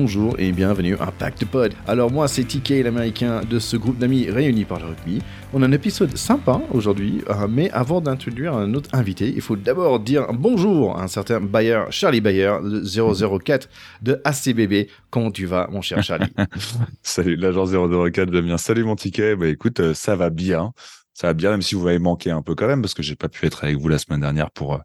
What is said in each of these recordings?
bonjour et bienvenue à Pack de Pod. Alors moi c'est TK l'américain de ce groupe d'amis réunis par le rugby. On a un épisode sympa aujourd'hui, euh, mais avant d'introduire un autre invité, il faut d'abord dire bonjour à un certain Bayer, Charlie Bayer, le 004 de ACBB. Comment tu vas mon cher Charlie? Salut l'agent 004, bien. Salut mon TK, bah écoute, euh, ça va bien. Ça va bien, même si vous m'avez manqué un peu quand même, parce que j'ai pas pu être avec vous la semaine dernière pour euh,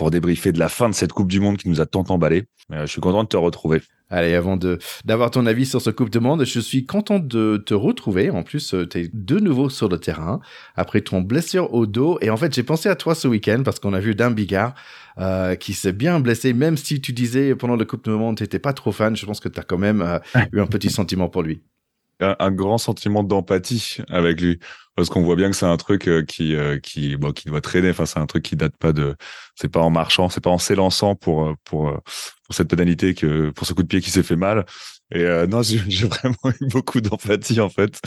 pour débriefer de la fin de cette Coupe du Monde qui nous a tant emballé. je suis content de te retrouver. Allez, avant de d'avoir ton avis sur ce Coupe du Monde, je suis content de te retrouver. En plus, euh, tu es de nouveau sur le terrain après ton blessure au dos. Et en fait, j'ai pensé à toi ce week-end parce qu'on a vu Dan Bigard euh, qui s'est bien blessé. Même si tu disais pendant le Coupe du Monde, tu n'étais pas trop fan, je pense que tu as quand même euh, eu un petit sentiment pour lui. un grand sentiment d'empathie avec lui parce qu'on voit bien que c'est un truc euh, qui euh, qui bon, qui doit traîner. Enfin, c'est un truc qui date pas de. C'est pas en marchant, c'est pas en s'élançant pour euh, pour cette pénalité que pour ce coup de pied qui s'est fait mal. Et non, j'ai vraiment eu beaucoup d'empathie en fait,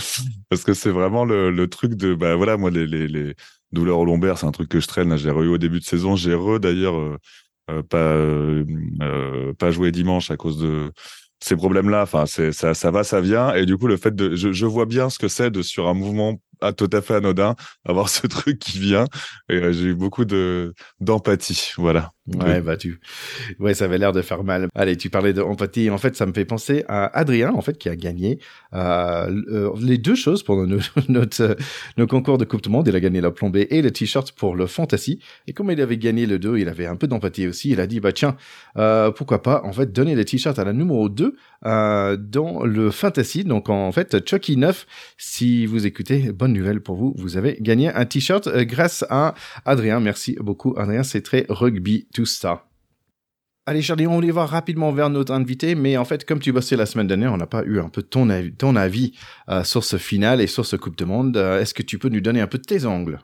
parce que c'est vraiment le, le truc de bah voilà moi les les, douleurs au lombaire, c'est un truc que je traîne. J'ai eu au début de saison, j'ai re d'ailleurs pas pas joué dimanche à cause de ces problèmes-là. Enfin, ça, ça va, ça vient. Et du coup, le fait de, je, je vois bien ce que c'est de sur un mouvement tout à fait anodin, avoir ce truc qui vient. Euh, j'ai eu beaucoup de d'empathie, voilà. Ouais, bah tu, ouais, ça avait l'air de faire mal. Allez, tu parlais d'empathie. En fait, ça me fait penser à Adrien, en fait, qui a gagné euh, euh les deux choses pour nos, notre, nos concours de Coupe du Monde. Il a gagné la plombée et le t-shirt pour le Fantasy. Et comme il avait gagné le 2, il avait un peu d'empathie aussi. Il a dit, bah tiens, euh, pourquoi pas, en fait, donner le t-shirt à la numéro 2 euh, dans le Fantasy. Donc, en fait, Chucky 9, si vous écoutez, bonne nouvelle pour vous, vous avez gagné un t-shirt euh, grâce à Adrien. Merci beaucoup, Adrien. C'est très rugby tout ça. Allez Charlie, on y va rapidement vers notre invité, mais en fait, comme tu bossais la semaine dernière, on n'a pas eu un peu ton avis, ton avis euh, sur ce final et sur ce Coupe de Monde. Euh, est-ce que tu peux nous donner un peu de tes angles?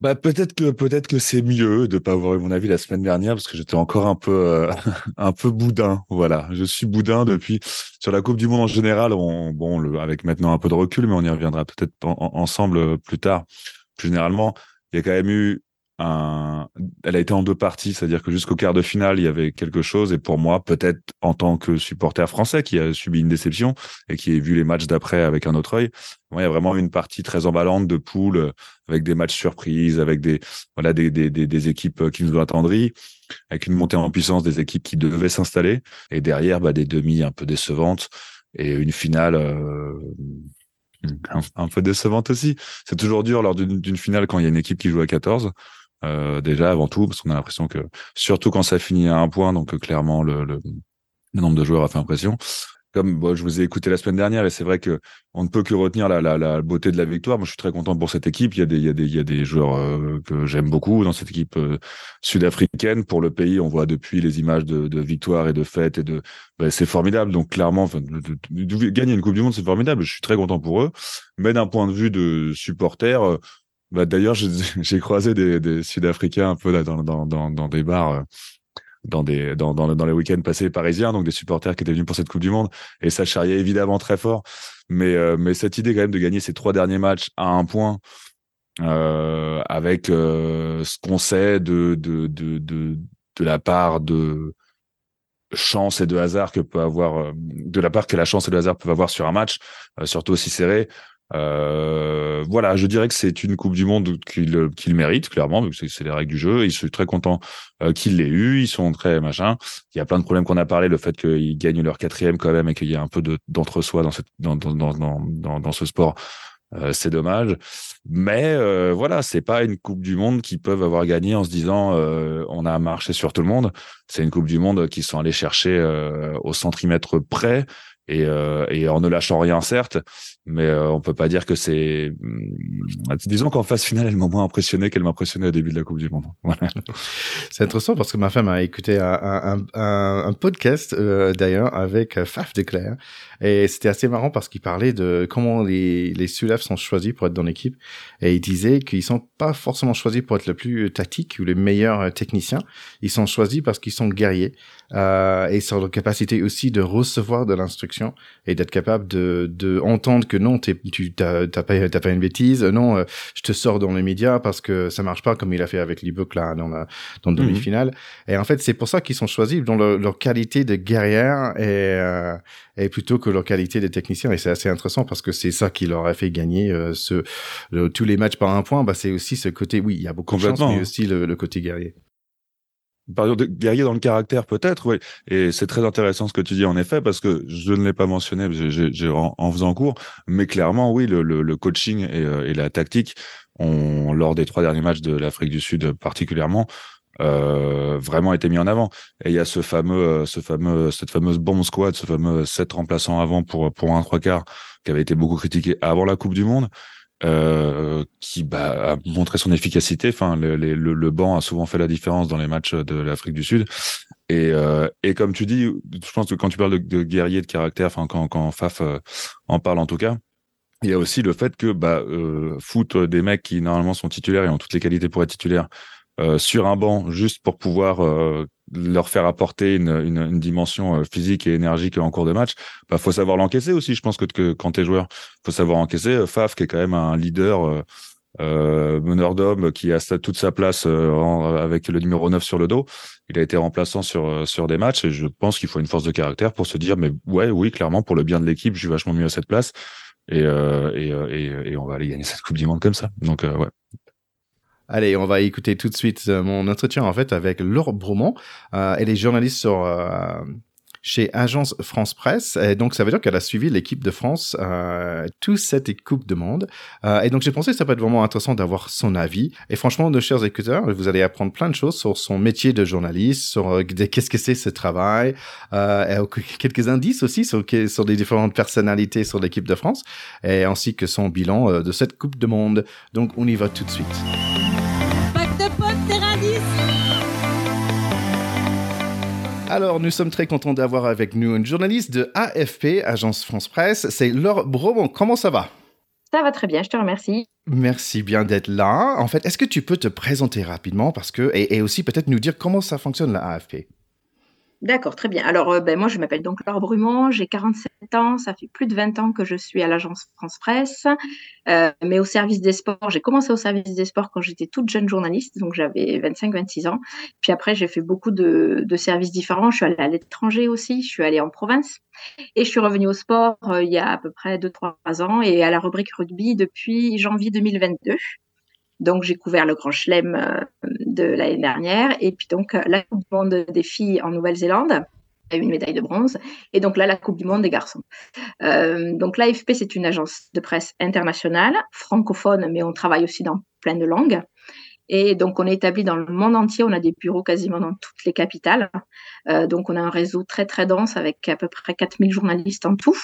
Bah peut-être que peut-être que c'est mieux de pas avoir eu mon avis la semaine dernière parce que j'étais encore un peu euh, un peu boudin. Voilà, je suis boudin depuis sur la Coupe du Monde en général. On, bon, le, avec maintenant un peu de recul, mais on y reviendra peut-être ensemble plus tard. Plus généralement, il y a quand même eu un, elle a été en deux parties, c'est-à-dire que jusqu'au quart de finale, il y avait quelque chose. Et pour moi, peut-être en tant que supporter français qui a subi une déception et qui a vu les matchs d'après avec un autre œil, il y a vraiment une partie très emballante de poule avec des matchs surprises, avec des voilà des, des, des, des équipes qui nous ont attendris, avec une montée en puissance des équipes qui devaient s'installer et derrière bah, des demi un peu décevantes et une finale. Euh, un, peu décevante aussi. C'est toujours dur lors d'une finale quand il y a une équipe qui joue à 14. Euh, déjà avant tout, parce qu'on a l'impression que, surtout quand ça finit à un point, donc euh, clairement le, le, nombre de joueurs a fait impression. Comme bon, je vous ai écouté la semaine dernière, et c'est vrai que on ne peut que retenir la, la, la, beauté de la victoire. Moi, je suis très content pour cette équipe. Il y a des, il y a des, il y a des joueurs euh, que j'aime beaucoup dans cette équipe sud-africaine. Pour le pays, on voit depuis les images de, de victoire et de fête et de, ben, c'est formidable. Donc clairement, enfin, gagner une Coupe du Monde, c'est formidable. Je suis très content pour eux. Mais d'un point de vue de supporter, bah, D'ailleurs, j'ai croisé des, des Sud-Africains un peu là, dans, dans, dans, dans des bars, euh, dans, des, dans, dans, les week-ends passés parisiens, donc des supporters qui étaient venus pour cette Coupe du Monde. Et ça charriait évidemment très fort. Mais, euh, mais cette idée quand même de gagner ces trois derniers matchs à un point, euh, avec euh, ce qu'on sait de, de, de, de, de la part de chance et de hasard que peut avoir de la part que la chance et le hasard peuvent avoir sur un match, surtout aussi serré. Euh, voilà, je dirais que c'est une Coupe du Monde qu'il qu'il mérite clairement, c'est les règles du jeu. Ils sont très contents euh, qu'il l'ait eu. Ils sont très machin. Il y a plein de problèmes qu'on a parlé, le fait qu'ils gagnent leur quatrième quand même et qu'il y a un peu d'entre-soi dans, dans, dans, dans, dans, ce sport. Euh, c'est dommage, mais euh, voilà, c'est pas une Coupe du Monde qu'ils peuvent avoir gagné en se disant euh, on a marché sur tout le monde. C'est une Coupe du Monde qu'ils sont allés chercher au centimètre près et, et en ne lâchant rien certes, mais euh, on peut pas dire que c'est. Hmm, disons qu'en phase finale, elle m'a moins impressionné qu'elle m'impressionnait au début de la Coupe du Monde. Voilà. C'est intéressant parce que ma femme a écouté un, un, un, un podcast euh, d'ailleurs avec euh, Faf de Claire et c'était assez marrant parce qu'il parlait de comment les, les Sulaf sont choisis pour être dans l'équipe et il disait qu'ils sont pas forcément choisis pour être le plus tactique ou les meilleurs techniciens. Ils sont choisis parce qu'ils sont guerriers euh, et sur leur capacité aussi de recevoir de l'instruction et d'être capable de, de entendre que non, tu t'as pas, pas une bêtise, non, je te sors dans les médias parce que ça marche pas comme il a fait avec l'ebook là dans la dans le mhm. demi-finale. Et en fait, c'est pour ça qu'ils sont choisis dans leur, qualité de guerrière et, et plutôt que leur qualité de technicien. Et c'est assez intéressant parce que c'est ça qui leur a fait gagner ce tous les matchs par un point. Bah, c'est aussi ce côté, oui, il y a beaucoup de chance, mais aussi le côté guerrier. Exemple, guerrier dans le caractère, peut-être, oui. Et c'est très intéressant ce que tu dis, en effet, parce que je ne l'ai pas mentionné en, en, faisant cours, mais clairement, oui, le, le, coaching et, euh, et, la tactique ont, lors des trois derniers matchs de l'Afrique du Sud particulièrement, euh, vraiment été mis en avant. Et il y a ce fameux, euh, ce fameux, cette fameuse bomb squad, ce fameux sept remplaçants avant pour pour un trois quarts, qui avait été beaucoup critiqué avant la Coupe du Monde. Euh, qui bah, a montré son efficacité. Enfin, le, banc a souvent fait la différence dans les matchs de l'Afrique du Sud. Et, euh, comme tu dis, je pense que quand tu parles de, de guerrier de caractère, enfin quand, Faf euh, en parle en tout cas, il y a aussi le fait que bah, foot des mecs qui normalement sont titulaires et ont toutes les qualités pour être titulaires sur un banc juste pour pouvoir leur faire apporter une, une, une, dimension euh, physique et énergique en cours de match, bah faut savoir l'encaisser aussi. Je pense que, que quand t'es joueur, faut savoir encaisser. Faf, qui est quand même un leader, euh, meneur d'hommes, qui a toute sa place avec le numéro 9 sur le dos, il a été remplaçant sur sur des matchs et je pense qu'il faut une force de caractère pour se dire mais ouais, oui, clairement pour le bien de l'équipe, je suis vachement mieux à cette place et et, et, et on va aller gagner cette Coupe du Monde comme ça. Donc ouais, Allez, on va écouter tout de suite euh, mon entretien en fait avec Laure Bromont. Euh, elle est journaliste sur euh, chez Agence France Presse. Et donc, ça veut dire qu'elle a suivi l'équipe de France euh, toute cette Coupe de Monde. Euh, et donc, j'ai pensé que ça peut être vraiment intéressant d'avoir son avis. Et franchement, nos chers écouteurs, vous allez apprendre plein de choses sur son métier de journaliste, sur euh, qu'est-ce que c'est ce travail, euh, et quelques indices aussi sur, sur les différentes personnalités sur l'équipe de France, et ainsi que son bilan euh, de cette Coupe de Monde. Donc, on y va tout de suite. Alors, nous sommes très contents d'avoir avec nous une journaliste de AFP, Agence France Presse. C'est Laure Bromont. Comment ça va? Ça va très bien, je te remercie. Merci bien d'être là. En fait, est-ce que tu peux te présenter rapidement? Parce que et, et aussi peut-être nous dire comment ça fonctionne la AFP D'accord, très bien. Alors, euh, ben, moi, je m'appelle donc Laure Brumont, j'ai 47 ans, ça fait plus de 20 ans que je suis à l'agence France Presse, euh, mais au service des sports, j'ai commencé au service des sports quand j'étais toute jeune journaliste, donc j'avais 25-26 ans. Puis après, j'ai fait beaucoup de, services différents. Je suis allée à l'étranger aussi, je suis allée en province, et je suis revenue au sport euh, il y a à peu près 2-3 ans, et à la rubrique rugby depuis janvier 2022. Donc, j'ai couvert le Grand Chelem euh, de l'année dernière. Et puis, donc, la Coupe du Monde des filles en Nouvelle-Zélande a une médaille de bronze. Et donc là, la Coupe du Monde des garçons. Euh, donc l'AFP, c'est une agence de presse internationale, francophone, mais on travaille aussi dans plein de langues. Et donc, on est établi dans le monde entier. On a des bureaux quasiment dans toutes les capitales. Euh, donc, on a un réseau très, très dense avec à peu près 4000 journalistes en tout,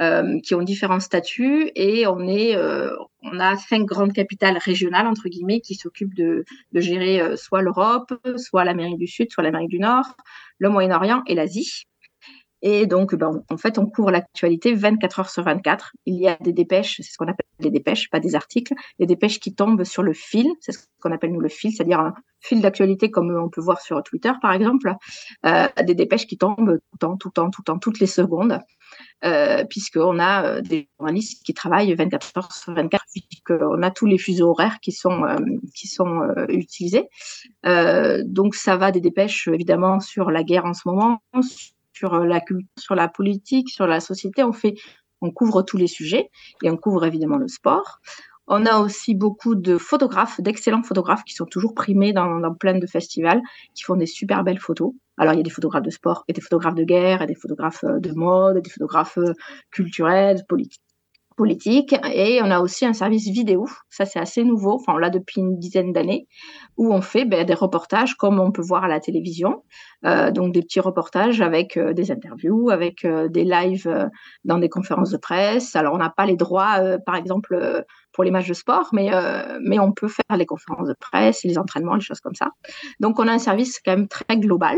euh, qui ont différents statuts. Et on est, euh, on a cinq grandes capitales régionales, entre guillemets, qui s'occupent de, gérer soit l'Europe, soit l'Amérique du Sud, soit l'Amérique du Nord, le Moyen-Orient et l'Asie. Et donc, ben, en fait, on couvre l'actualité 24 heures sur 24. Il y a des dépêches, c'est ce qu'on appelle des dépêches, pas des articles, des dépêches qui tombent sur le fil, c'est ce qu'on appelle nous le fil, c'est-à-dire un fil d'actualité comme on peut voir sur Twitter, par exemple, euh, des dépêches qui tombent tout le temps, tout le temps, tout le temps, toutes les secondes, euh, puisqu'on a euh, des journalistes qui travaillent 24 heures sur 24, puisqu'on a tous les fuseaux horaires qui sont, euh, qui sont euh, utilisés. donc, ça va des dépêches, évidemment, sur la guerre en ce moment, euh, la sur la politique, sur la société. On fait, on couvre tous les sujets et on couvre évidemment le sport. On a aussi beaucoup de photographes, d'excellents photographes qui sont toujours primés dans, dans plein de festivals, qui font des super belles photos. Alors, il y a des photographes de sport et des photographes de guerre et des photographes euh, de mode, et des photographes euh, culturels, politiques politique et on a aussi un service vidéo, ça c'est assez nouveau, enfin on l'a depuis une dizaine d'années, où on fait ben, des reportages comme on peut voir à la télévision, euh, donc des petits reportages avec euh, des interviews, avec euh, des lives dans des conférences de presse. Alors on n'a pas les droits, par exemple pour les matchs de sport, mais mais on peut faire les conférences de presse, les entraînements, les choses comme ça. Donc on a un service quand même très global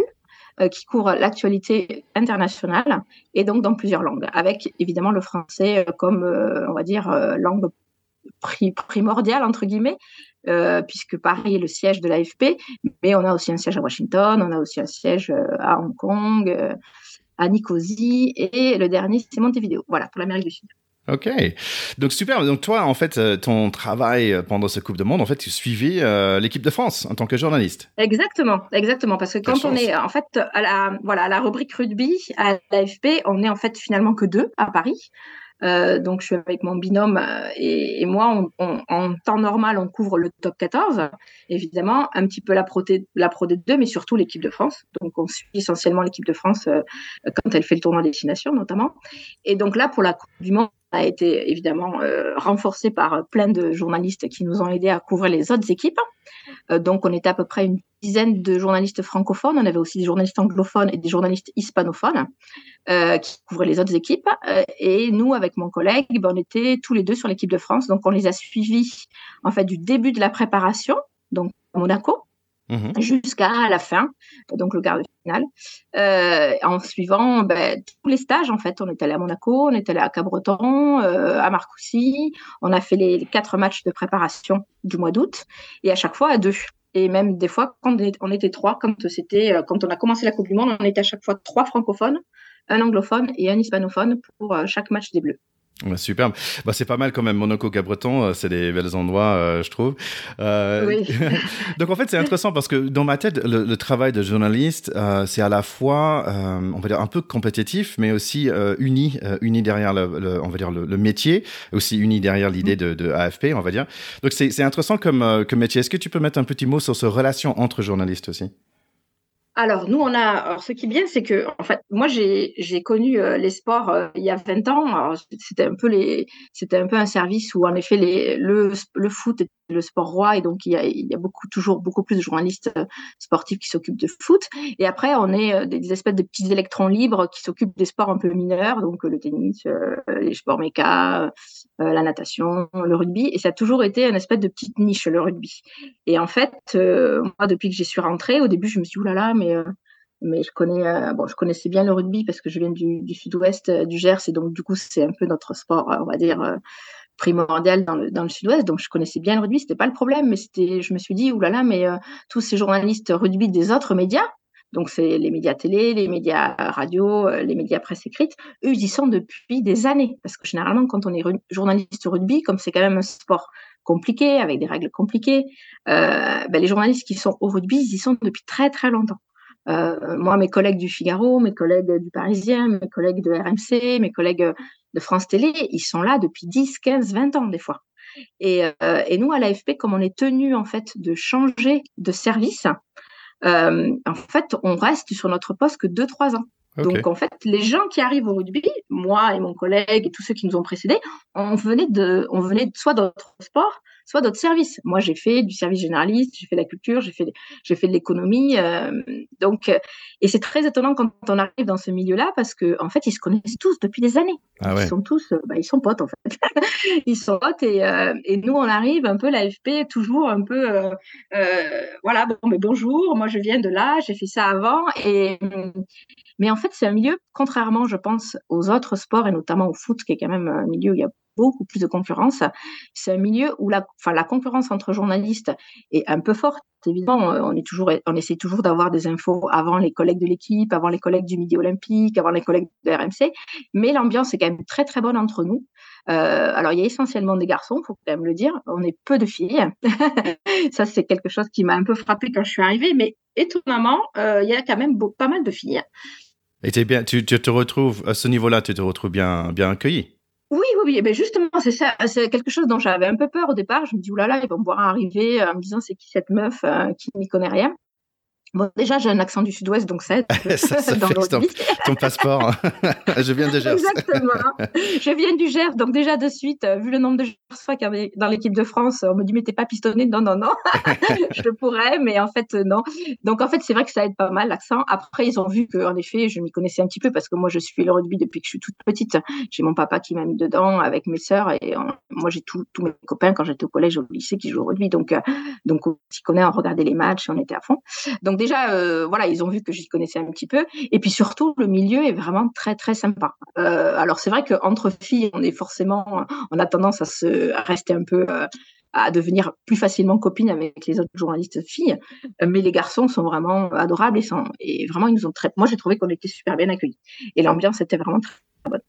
qui couvre l'actualité internationale et donc dans plusieurs langues, avec évidemment le français euh, comme, euh, on va dire, langue primordiale, entre guillemets, puisque Paris est le siège de l'AFP, mais on a aussi un siège à Washington, on a aussi un siège à Hong Kong, à Nicosie, et le dernier, c'est Montevideo, voilà, pour l'Amérique du Sud. Ok, donc super. Donc toi, en fait, euh, ton travail euh, pendant ce Coupe de Monde, en fait, tu suivais euh, l'équipe de France en tant que journaliste. Exactement, exactement. Parce que quand on est, en fait, à la, voilà, à la rubrique rugby, à l'AFP, on est en fait finalement que deux à Paris. Euh, donc, je suis avec mon binôme et, et moi, on, en temps normal, on couvre le top 14, évidemment, un petit peu la Pro, la Pro D2, mais surtout l'équipe de France. Donc, on suit essentiellement l'équipe de France euh, quand elle fait le tournoi destination, notamment. Et donc là, pour la Coupe du Monde, a été évidemment euh, renforcé par plein de journalistes qui nous ont aidés à couvrir les autres équipes. Euh, donc, on était à peu près une dizaine de journalistes francophones. On avait aussi des journalistes anglophones et des journalistes hispanophones euh, qui couvraient les autres équipes. Euh, et nous, avec mon collègue, ben, on était tous les deux sur l'équipe de France. Donc, on les a suivis en fait du début de la préparation, donc à Monaco, Mhm. jusqu'à la fin, donc le quart de finale, euh, en suivant ben, tous les stages en fait. On est allé à Monaco, on est allé à Cabreton, euh, à Marcoussis, on a fait les quatre matchs de préparation du mois d'août et à chaque fois à deux. Et même des fois, quand on était trois, quand c'était, euh, quand on a commencé la Coupe du Monde, on était à chaque fois trois francophones, un anglophone et un hispanophone pour chaque match des Bleus. Ouais, superbe. Bah, c'est pas mal quand même. Monaco, Cabreton, euh, c'est des belles endroits, euh, je trouve. Euh, oui. donc en fait, c'est intéressant parce que dans ma tête, le, le travail de journaliste, euh, c'est à la fois, euh, on va dire, un peu compétitif, mais aussi euh, uni, uni derrière le, le, on va dire le, le, métier, aussi uni derrière l'idée de, de, AFP, on va dire. Donc c'est intéressant comme, comme métier. Est-ce que tu peux mettre un petit mot sur cette relation entre journalistes aussi? Alors, nous, on a. Alors, ce qui est bien, c'est que, en fait, moi, j'ai connu euh, les sports euh, il y a 20 ans. C'était un peu les, c'était un peu un service où, en effet, les, le, le foot le sport roi et donc il y a, beaucoup, toujours beaucoup plus de journalistes euh, sportifs qui s'occupent de foot. Et après, on est des, espèces de petits électrons libres qui s'occupent des sports un peu mineurs, donc le tennis, les sports méca, la natation, le rugby. Et ça a toujours été une espèce de petite niche, le rugby. Et en fait, moi, depuis que j'y suis rentrée, au début, je me suis dit, oulala, mais euh, mais je connais euh, bon je connaissais bien le rugby parce que je viens du, sud-ouest euh, du Gers et donc du coup c'est un peu notre sport on va dire primordial dans le, dans le sud-ouest donc je connaissais bien le rugby c'était pas le problème mais c'était je me suis dit oulala mais tous ces journalistes rugby des autres médias donc c'est les médias télé, les médias radio, les médias presse écrite, eux ils y sont depuis des années parce que généralement quand on est journaliste rugby comme c'est quand même un sport compliqué avec des règles compliquées, euh, ben les journalistes qui sont au rugby ils y sont depuis très très longtemps. Euh, moi, mes collègues du Figaro, mes collègues du Parisien, mes collègues de RMC, mes collègues de France Télé, ils sont là depuis 10, 15, 20 ans des fois. Et, euh, et nous, à l'AFP, comme on est tenu en fait de changer de service, euh, en fait, on reste sur notre poste que 2-3 ans. Donc en fait, les gens qui arrivent au rugby, moi et mon collègue et tous ceux qui nous ont précédés, on venait de, on venait soit d'autres sports, soit d'autres services. Moi, j'ai fait du service généraliste, j'ai fait la culture, j'ai fait, j'ai fait de l'économie. Euh, donc, euh, et c'est très étonnant quand on arrive dans ce milieu-là parce que en fait, ils se connaissent tous depuis des années. Ah ouais. Ils sont tous, bah, ils sont potes en fait. ils sont potes et, euh, et nous, on arrive un peu l'AFP toujours un peu, euh, euh, voilà, bon, mais bonjour, moi je viens de là, j'ai fait ça avant et mais en fait, c'est un milieu, contrairement, je pense, aux autres sports et notamment au foot, qui est quand même un milieu où il y a beaucoup plus de concurrence. C'est un milieu où la, concurrence entre journalistes est un peu forte. Évidemment, on est toujours, on essaie toujours d'avoir des infos avant les collègues de l'équipe, avant les collègues du Midi Olympique, avant les collègues de RMC. Mais l'ambiance est quand même très très bonne entre nous. Euh, alors, il y a essentiellement des garçons, faut quand même le dire. On est peu de filles. Ça, c'est quelque chose qui m'a un peu frappé quand je suis arrivée. Mais étonnamment, euh, il y a quand même pas mal de filles. Et bien, tu, te retrouves à ce niveau-là, tu te retrouves bien, accueilli. Oui, oui, oui. Ben justement, c'est ça. C'est quelque chose dont j'avais un peu peur au départ. Je me dis, oulala, ils vont me voir arriver en me disant, c'est qui cette meuf euh, qui n'y connaît rien. Bon, déjà, j'ai un accent du sud-ouest, donc ça aide. ça, ça fait ton, ton, passeport. je viens de Gers. Exactement. Je viens du Gers, donc déjà de suite, euh, vu le nombre de Gersois qu'il y avait dans l'équipe de France, on me dit, mais t'es pas pistonné? Non, non, non. je pourrais, mais en fait, euh, non. Donc, en fait, c'est vrai que ça aide pas mal, l'accent. Après, ils ont vu qu'en effet, je m'y connaissais un petit peu parce que moi, je suis le rugby depuis que je suis toute petite. J'ai mon papa qui m'a mis dedans avec mes sœurs et moi, j'ai tous mes copains quand j'étais au collège, au lycée qui jouent au rugby. Donc, euh, donc on s'y connaît, on regardait les matchs on était à fond. Donc, déjà, euh, voilà, ils ont vu que j'y connaissais un petit peu. Et puis surtout, le milieu est vraiment très très sympa. Euh, alors c'est vrai qu'entre filles, on est forcément, on a tendance à se rester un peu euh, à devenir plus facilement copine avec les autres journalistes filles. Mais les garçons sont vraiment adorables et, sont, et vraiment, ils nous ont très. Moi, j'ai trouvé qu'on était super bien accueillis. Et l'ambiance était vraiment très bonne.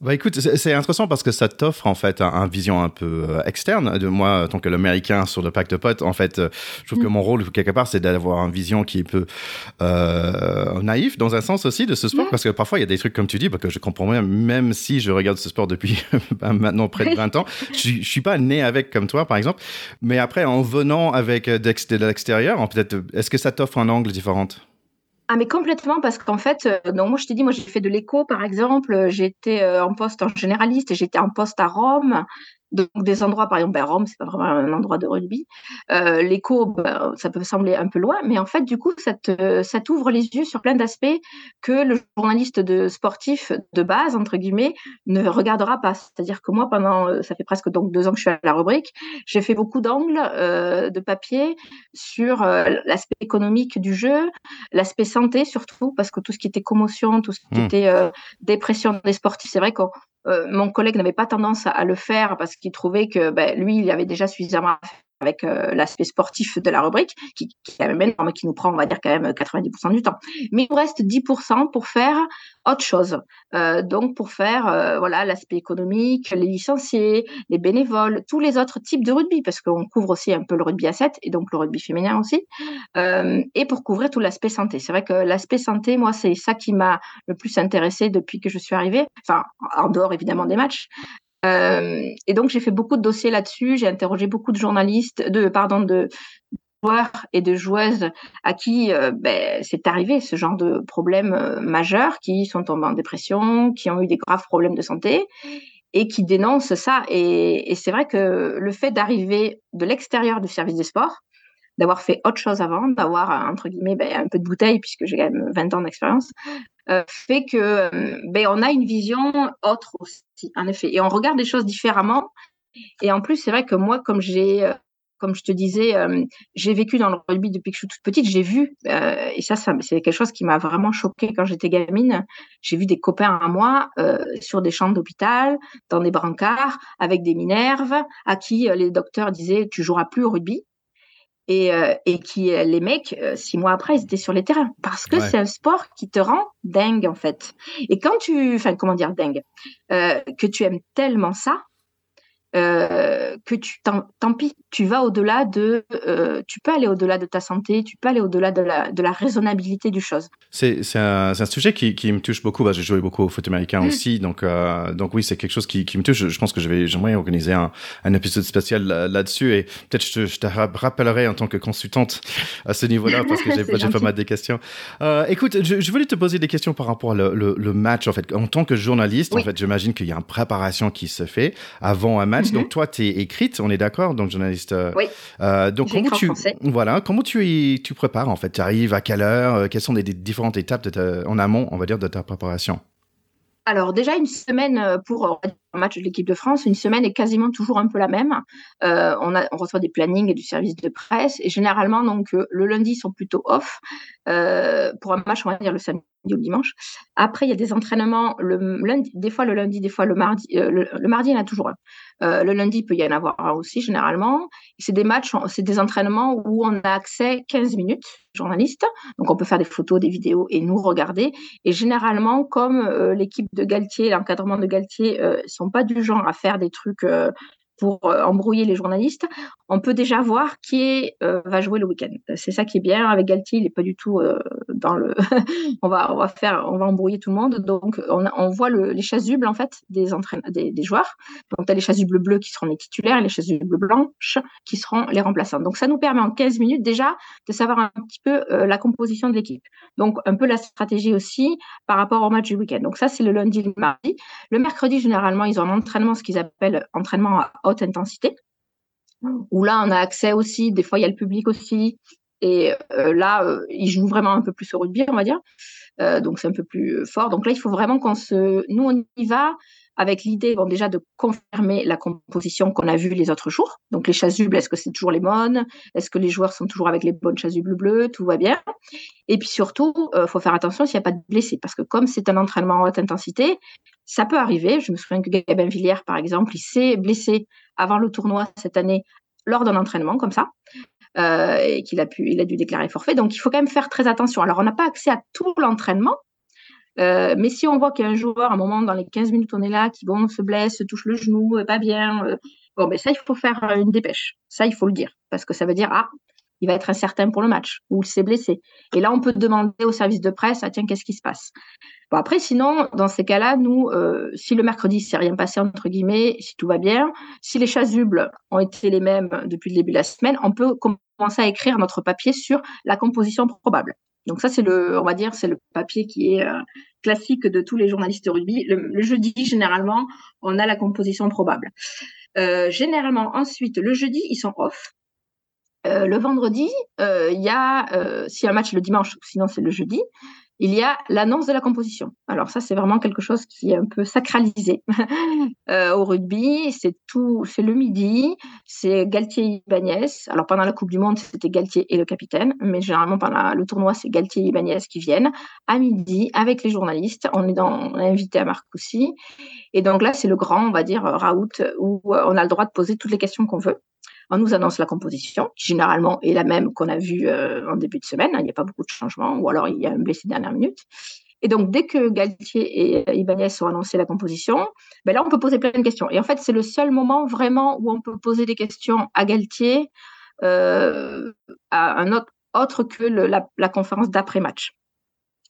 Bah écoute, c'est intéressant parce que ça t'offre en fait un, vision un peu euh, externe de moi, tant que l'américain sur le pacte de potes. En fait, euh, je trouve que mm. mon rôle quelque part, c'est d'avoir une vision qui est peu euh, naïf dans un sens aussi de ce sport, mm. parce que parfois il y a des trucs comme tu dis, bah, que je comprends même, même si je regarde ce sport depuis bah, maintenant près de 20 ans. Je, je suis pas né avec comme toi, par exemple, mais après en venant avec de l'extérieur, peut-être, est-ce que ça t'offre un angle différent? Ah mais complètement parce qu'en fait, euh, donc moi je t'ai dit, moi j'ai fait de l'écho par exemple, j'étais euh, en poste en généraliste et j'étais en poste à Rome donc des endroits, par exemple, ben, Rome, c'est pas vraiment un endroit de rugby. Euh, L'écho, ben, ça peut sembler un peu loin, mais en fait, du coup, ça, ça t'ouvre les yeux sur plein d'aspects que le journaliste de sportif de base, entre guillemets, ne regardera pas. C'est-à-dire que moi, pendant, euh, ça fait presque donc deux ans que je suis à la rubrique, j'ai fait beaucoup d'angles euh, de papier sur euh, l'aspect économique du jeu, l'aspect santé surtout, parce que tout ce qui était commotion, tout ce qui mmh. était dépression des sportifs, c'est vrai qu'on euh, mon collègue n'avait pas tendance à, le faire parce qu'il trouvait que ben, lui, il avait déjà suffisamment avec euh, l'aspect sportif de la rubrique, qui, qui, qui nous prend, on va dire, quand même 90% du temps. Mais il nous reste 10% pour faire autre chose. Euh, donc, pour faire euh, voilà l'aspect économique, les licenciés, les bénévoles, tous les autres types de rugby, parce qu'on couvre aussi un peu le rugby à 7 et donc le rugby féminin aussi, euh, et pour couvrir tout l'aspect santé. C'est vrai que l'aspect santé, moi, c'est ça qui m'a le plus intéressé depuis que je suis arrivée, enfin, en dehors évidemment des matchs, euh, et donc j'ai fait beaucoup de dossiers là-dessus. J'ai interrogé beaucoup de journalistes, de pardon, de joueurs et de joueuses à qui euh, ben, c'est arrivé ce genre de problèmes euh, majeurs, qui sont tombés en dépression, qui ont eu des graves problèmes de santé et qui dénoncent ça. Et c'est vrai que le fait d'arriver de l'extérieur du service des sports, d'avoir fait autre chose avant, d'avoir entre guillemets ben, un peu de bouteille puisque j'ai quand même 20 ans d'expérience, euh, fait que euh, ben, on a une vision autre aussi, en effet, et on regarde les choses différemment. Et en plus, c'est vrai que moi, comme j'ai euh, comme je te disais, j'ai vécu dans le rugby depuis que je suis toute petite. J'ai vu, et ça, c'est quelque chose qui m'a vraiment choqué quand j'étais gamine. J'ai vu des copains à moi sur des champs d'hôpital, dans des brancards, avec des minerves, à qui les docteurs disaient tu joueras plus au rugby et, euh, et qui euh, les mecs euh, six mois après ils étaient sur les terrains. Parce que c'est un sport qui te rend dingue en fait. Et quand tu enfin comment dire dingue que tu aimes tellement ça euh, que tu tant pis, tu vas au-delà de, euh, tu peux aller au-delà de ta santé, tu peux aller au-delà de la, de la raisonnabilité du chose. C'est un, un, sujet qui, qui, me touche beaucoup. Bah, J'ai joué beaucoup au foot américain mmh. aussi, donc donc oui, c'est quelque chose qui, qui, me touche. Je, pense que j'aimerais organiser un, un, épisode spécial là-dessus et peut-être je, je, te rappellerai en tant que consultante à ce niveau-là parce que j'ai pas mal de questions. Euh, écoute, je, voulais te poser des questions par rapport au le, le, match en fait. En tant que journaliste, en fait, j'imagine qu'il y a une préparation qui se fait avant un match Mhm. Donc toi, tu es écrite, on est d'accord, donc journaliste. Euh, oui. Euh, donc comment tu, voilà, comment tu tu prépares en fait? Tu arrives à quelle heure? Euh, Quelles sont les, différentes étapes en amont, on va dire, de ta préparation? Alors déjà une semaine pour un match de l'équipe de France, une semaine est quasiment toujours un peu la même. on, a, on reçoit des plannings et du service de presse et généralement donc le lundi sont plutôt off pour un match on va dire le samedi ou le dimanche. Après il y a des entraînements le lundi, des fois le lundi, des fois le mardi. Le, le, mardi il y en a toujours un. Euh, le lundi, il peut y en avoir aussi généralement. C'est des matchs, c'est des entraînements où on a accès 15 minutes, journaliste. Donc on peut faire des photos, des vidéos et nous regarder. Et généralement, comme euh, l'équipe de Galtier, l'encadrement de Galtier, euh, sont pas du genre à faire des trucs pour euh, embrouiller les journalistes, on peut déjà voir qui euh, va jouer le week-end. C'est ça qui est bien avec Galtier, il n'est pas du tout euh, dans le. on va on va faire, on va embrouiller tout le monde. Donc on, voit le, les chasubles en fait des entraîneurs, des, des, joueurs. Donc tu as les chasubles bleus qui seront les titulaires, et les chasubles blanches qui seront les remplaçants. Donc ça nous permet en 15 minutes déjà de savoir un petit peu la composition de l'équipe. Donc un peu la stratégie aussi par rapport au match du week-end. Donc ça c'est le lundi, le mardi. Le mercredi généralement ils ont un entraînement, ce qu'ils appellent entraînement à intensité, où là, on a accès aussi, des fois, il y a le public aussi, et euh, là, euh, ils jouent vraiment un peu plus au rugby, on va dire. Euh, donc, c'est un peu plus fort. Donc là, il faut vraiment qu'on se... Nous, on y va avec l'idée, déjà, de confirmer la composition qu'on a vue les autres jours. Donc, les chasubles, est-ce que c'est toujours les bonnes Est-ce que les joueurs sont toujours avec les bonnes chasubles bleues? Tout va bien. Et puis surtout, il faut faire attention s'il n'y a pas de blessés, parce que comme c'est un entraînement à haute intensité, ça peut arriver. Je me souviens que Gabin Villière, par exemple, il s'est blessé avant le tournoi cette année lors d'un entraînement comme ça. Euh, et qu'il a pu, il a dû déclarer forfait. Donc, il faut quand même faire très attention. Alors, on n'a pas accès à tout l'entraînement, Euh, mais si on voit qu'il y a un joueur, à un moment, dans les 15 minutes, on est là, qui se blesse, se touche le genou, pas bien, euh, bon, ben ça, il faut faire une dépêche. Ça, il faut le dire. Parce que ça veut dire, ah, il va être incertain pour le match ou il s'est blessé. Et là, on peut demander au service de presse, ah tiens, qu'est-ce qui se passe? Bon, après, sinon, dans ces cas-là, nous, euh, si le mercredi s'est rien passé, entre guillemets, si tout va bien, si les chasubles ont été les mêmes depuis le début de la semaine, on peut commencer à écrire notre papier sur la composition probable. Donc ça, c'est le, on va dire, c'est le papier qui est euh, classique de tous les journalistes rugby. Le, jeudi, généralement, on a la composition probable. Euh, généralement, ensuite, le jeudi, ils sont off. Euh, le vendredi, il y a, a un match le dimanche, sinon c'est le jeudi, il y a l'annonce de la composition. Alors ça, c'est vraiment quelque chose qui est un peu sacralisé au rugby. C'est tout, c'est le midi, c'est Galtier Ibanez. Alors pendant la Coupe du Monde, c'était Galtier et le capitaine, mais généralement pendant le tournoi, c'est Galtier Ibanez qui viennent à midi avec les journalistes. On est, dans, invité à Marcoussis. Et donc là, c'est le grand, on va dire, raout, où on a le droit de poser toutes les questions qu'on veut on nous annonce la composition, qui généralement est la même qu'on a vue euh, en début de semaine. Il n'y a pas beaucoup de changements, ou alors il y a un blessé dernière minute. Et donc, dès que Galtier et Ibanez ont annoncé la composition, ben là, on peut poser plein de questions. Et en fait, c'est le seul moment vraiment où on peut poser des questions à Galtier, euh, autre, que la conférence d'après-match.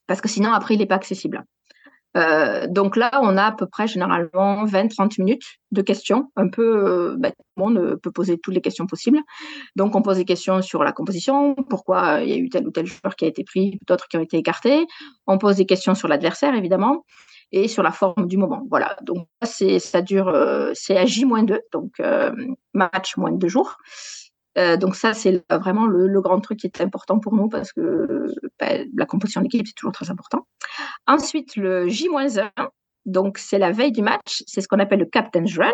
Parce que sinon, après, il n'est pas accessible. Euh, donc là, on a à peu près généralement 20-30 minutes de questions. Un peu, euh, ben, tout le monde peut poser toutes les questions possibles. Donc on pose des questions sur la composition, pourquoi il y a eu tel ou tel joueur qui a été pris, d'autres qui ont été écartés. On pose des questions sur l'adversaire, évidemment, et sur la forme du moment. Voilà. Donc ça dure, euh, c'est à J-2, donc match moins de deux jours. Euh, donc ça, c'est vraiment le, grand truc qui est important pour nous parce que ben, la composition d'équipe, c'est toujours très important. Ensuite, le J-1, donc c'est la veille du match, c'est ce qu'on appelle le Captain's Run,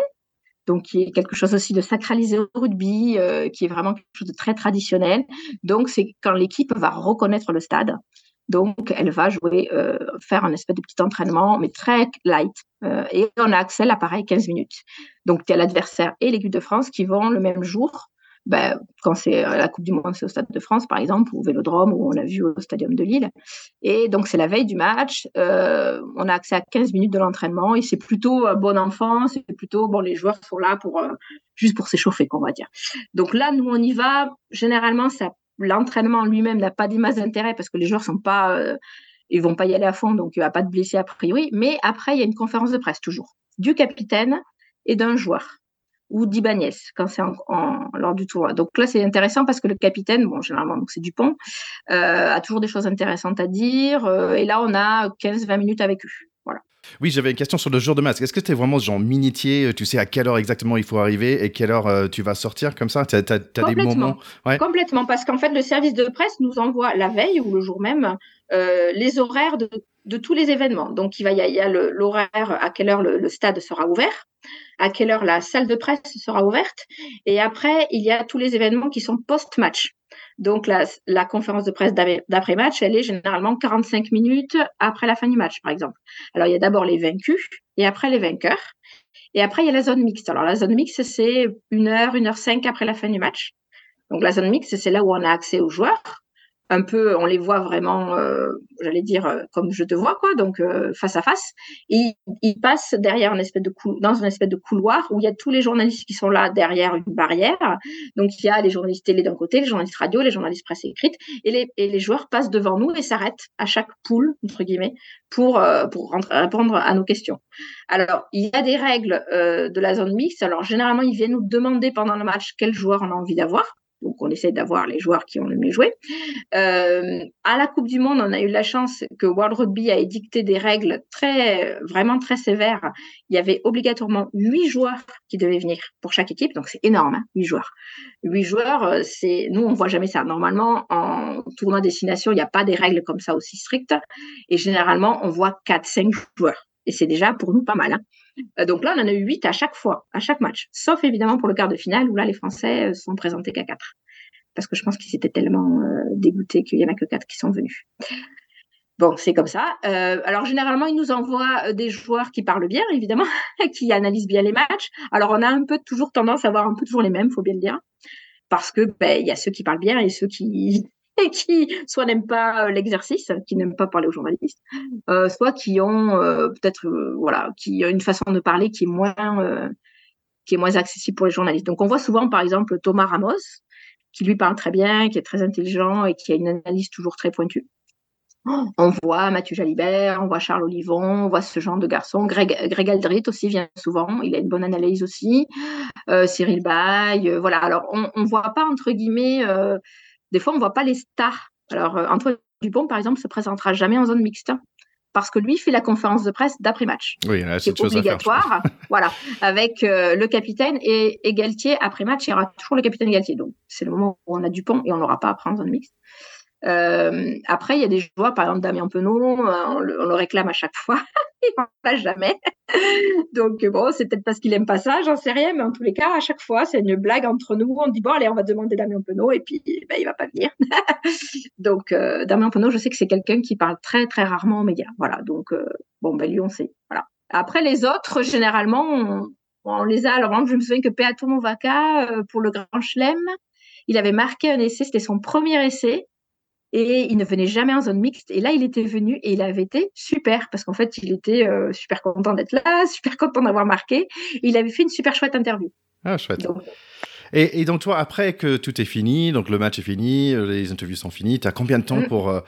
donc qui est quelque chose aussi de sacralisé au rugby, euh, qui est vraiment quelque chose de très traditionnel. Donc c'est quand l'équipe va reconnaître le stade. Donc, elle va jouer, euh, faire un espèce de petit entraînement, mais très light. et on a accès à l'appareil 15 minutes. Donc, il y a l'adversaire et l'équipe de France qui vont le même jour ben, quand c'est euh, la Coupe du Monde, c'est au Stade de France, par exemple, ou au Vélodrome, ou on a vu au Stadium de Lille. Et donc, c'est la veille du match. Euh, on a accès à 15 minutes de l'entraînement et c'est plutôt bon enfant. C'est plutôt, bon, les joueurs sont là pour, euh, juste pour s'échauffer, qu'on va dire. Donc là, nous, on y va. Généralement, l'entraînement lui-même n'a pas d'image d'intérêt parce que les joueurs sont pas, ils vont pas y aller à fond, donc il n'y a pas de blessés a priori. Mais après, il y a une conférence de presse toujours du capitaine et d'un joueur ou d'Ibanez quand c'est en, lors du tournoi. Donc là, c'est intéressant parce que le capitaine, bon, généralement, donc c'est Dupont, euh, a toujours des choses intéressantes à dire. Euh, et là, on a 15-20 minutes avec eux. Voilà. Oui, j'avais une question sur le jour de masque. Est-ce que tu es vraiment genre minitier Tu sais à quelle heure exactement il faut arriver et quelle heure euh, tu vas sortir comme ça? Tu as, des moments? Complètement, parce qu'en fait, le service de presse nous envoie la veille ou le jour même les horaires de, de, tous les événements. Donc, il, y a, l'horaire à quelle heure le, stade sera ouvert à quelle heure la salle de presse sera ouverte. Et après, il y a tous les événements qui sont post-match. Donc, la, conférence de presse d'après-match, elle est généralement 45 minutes après la fin du match, par exemple. Alors, il y a d'abord les vaincus et après les vainqueurs. Et après, il y a la zone mixte. Alors, la zone mixte, c'est une heure, une heure cinq après la fin du match. Donc, la zone mixte, c'est là où on a accès aux joueurs un peu, on les voit vraiment, euh, j'allais dire, euh, comme je te vois, quoi, donc euh, face à face. Et ils passent derrière une espèce de dans une espèce de couloir où il y a tous les journalistes qui sont là derrière une barrière. Donc il y a les journalistes télé d'un côté, les journalistes radio, les journalistes presse écrite, et les, et les joueurs passent devant nous et s'arrêtent à chaque poule entre guillemets pour pour répondre à nos questions. Alors il y a des règles de la zone mixte. Alors généralement ils viennent nous demander pendant le match quel joueur on a envie d'avoir. Donc, on essaie d'avoir les joueurs qui ont le mieux joué. Euh, à la Coupe du Monde, on a eu la chance que World Rugby a édicté des règles très, vraiment très sévères. Il y avait obligatoirement huit joueurs qui devaient venir pour chaque équipe. Donc, c'est énorme, hein, huit joueurs. Huit joueurs, euh, c'est, nous, on voit jamais ça. Normalement, en tournoi destination, il n'y a pas des règles comme ça aussi strictes. Et généralement, on voit quatre, cinq joueurs. Et c'est déjà pour nous pas mal. Hein. Euh, donc là, on en a eu 8 à chaque fois, à chaque match. Sauf évidemment pour le quart de finale où là, les Français euh, sont présentés qu'à 4. Parce que je pense qu'ils étaient tellement euh, dégoûtés qu'il y en a que 4 qui sont venus. Bon, c'est comme ça. alors généralement, ils nous envoient des joueurs qui parlent bien, évidemment, qui analysent bien les matchs. Alors on a un peu toujours tendance à avoir un peu toujours les mêmes, faut bien le dire, parce que ben il y a ceux qui parlent bien et ceux qui qui soit n'aiment pas l'exercice, qui n'aiment pas parler aux journalistes, soit qui ont peut-être voilà, qui ont une façon de parler qui est moins qui est moins accessible pour les journalistes. Donc on voit souvent par exemple Thomas Ramos qui lui parle très bien, qui est très intelligent et qui a une analyse toujours très pointue. On voit Mathieu Jalibert, on voit Charles Olivon, on voit ce genre de garçon. Greg, Greg Aldrit aussi vient souvent, il a une bonne analyse aussi. Euh, Cyril Bay, euh, voilà. Alors, on ne voit pas, entre guillemets, euh, des fois, on ne voit pas les stars. Alors, Antoine Dupont, par exemple, se présentera jamais en zone mixte parce que lui fait la conférence de presse d'après-match. Oui, c'est obligatoire. voilà, avec le capitaine et, et Galtier après match, il y aura toujours le capitaine Galtier. Donc, c'est le moment où on a Dupont et on n'aura pas après en zone mixte. Euh, après, il y a des joueurs, par exemple Damien euh, on le, réclame à chaque fois, il n'en passe jamais. Donc bon, c'est peut-être parce qu'il aime pas ça, j'en sais rien, mais en tous les cas, à chaque fois, c'est une blague entre nous. On dit bon, allez, on va demander Damien Penaud, et puis ben, il va pas venir. donc euh, Damien Penaud, je sais que c'est quelqu'un qui parle très très rarement aux médias. Voilà, donc bon, ben lui, on sait. Voilà. Après les autres, généralement, on, les a. Alors, je me souviens que Peato Movaca, pour le Grand Chelem, il avait marqué un essai, c'était son premier essai et il ne venait jamais en zone mixte. Et là, il était venu et il avait été super parce qu'en fait, il était euh, super content d'être là, super content d'avoir marqué. il avait fait une super chouette interview. Ah, chouette. et, donc, toi, après que tout est fini, donc le match est fini, les interviews sont finies, tu as combien de temps mm. pour. Euh,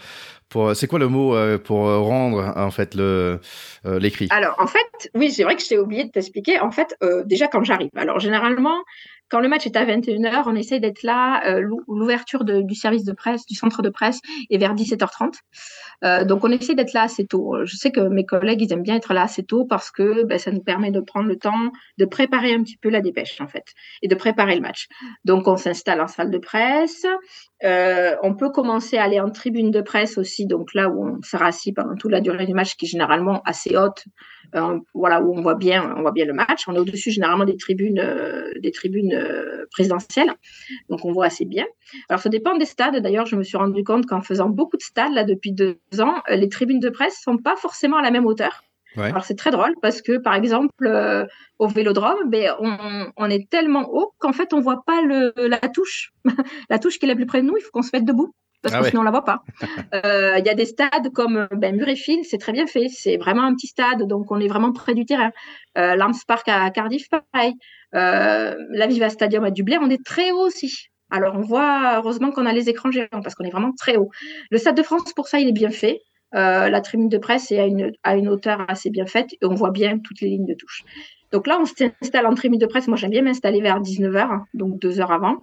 pour, c'est quoi le mot euh, pour rendre en fait le l'écrit? Alors en fait, oui, c'est vrai que je t'ai oublié de t'expliquer. En fait, déjà quand j'arrive. Alors généralement, quand le match est à 21h, on essaie d'être là. Euh, L'ouverture du service de presse, du centre de presse, est vers 17h30. Euh, donc, on essaie d'être là assez tôt. Je sais que mes collègues, ils aiment bien être là assez tôt parce que ben, ça nous permet de prendre le temps de préparer un petit peu la dépêche, en fait, et de préparer le match. Donc, on s'installe en salle de presse. Euh, on peut commencer à aller en tribune de presse aussi, donc là où on sera assis pendant toute la durée du match, qui est généralement assez haute, voilà où on voit bien, on voit bien le match. On est au-dessus généralement des tribunes, euh, des tribunes euh, présidentielles, donc on voit assez bien. Alors ça dépend des stades. D'ailleurs, je me suis rendu compte qu'en faisant beaucoup de stades là depuis deux ans, les tribunes de presse sont pas forcément à la même hauteur. Alors c'est très drôle parce que par exemple au Vélodrome, ben, on, est tellement haut qu'en fait on voit pas le, la touche, la touche qui est la plus près de nous. Il faut qu'on se mette debout parce ah que sinon on la voit pas. Euh, il y a des stades comme ben, Murrayfield, c'est très bien fait, c'est vraiment un petit stade, donc on est vraiment près du terrain. Euh, Park à Cardiff, pareil. Euh, la Viva Stadium à Dublin, on est très haut aussi. Alors on voit heureusement qu'on a les écrans géants parce qu'on est vraiment très haut. Le Stade de France pour ça il est bien fait. Euh, la tribune de presse est à une, à une hauteur assez bien faite et on voit bien toutes les lignes de touche. Donc là, on s'installe en tribune de presse. Moi, j'aime bien m'installer vers 19h, donc deux heures avant.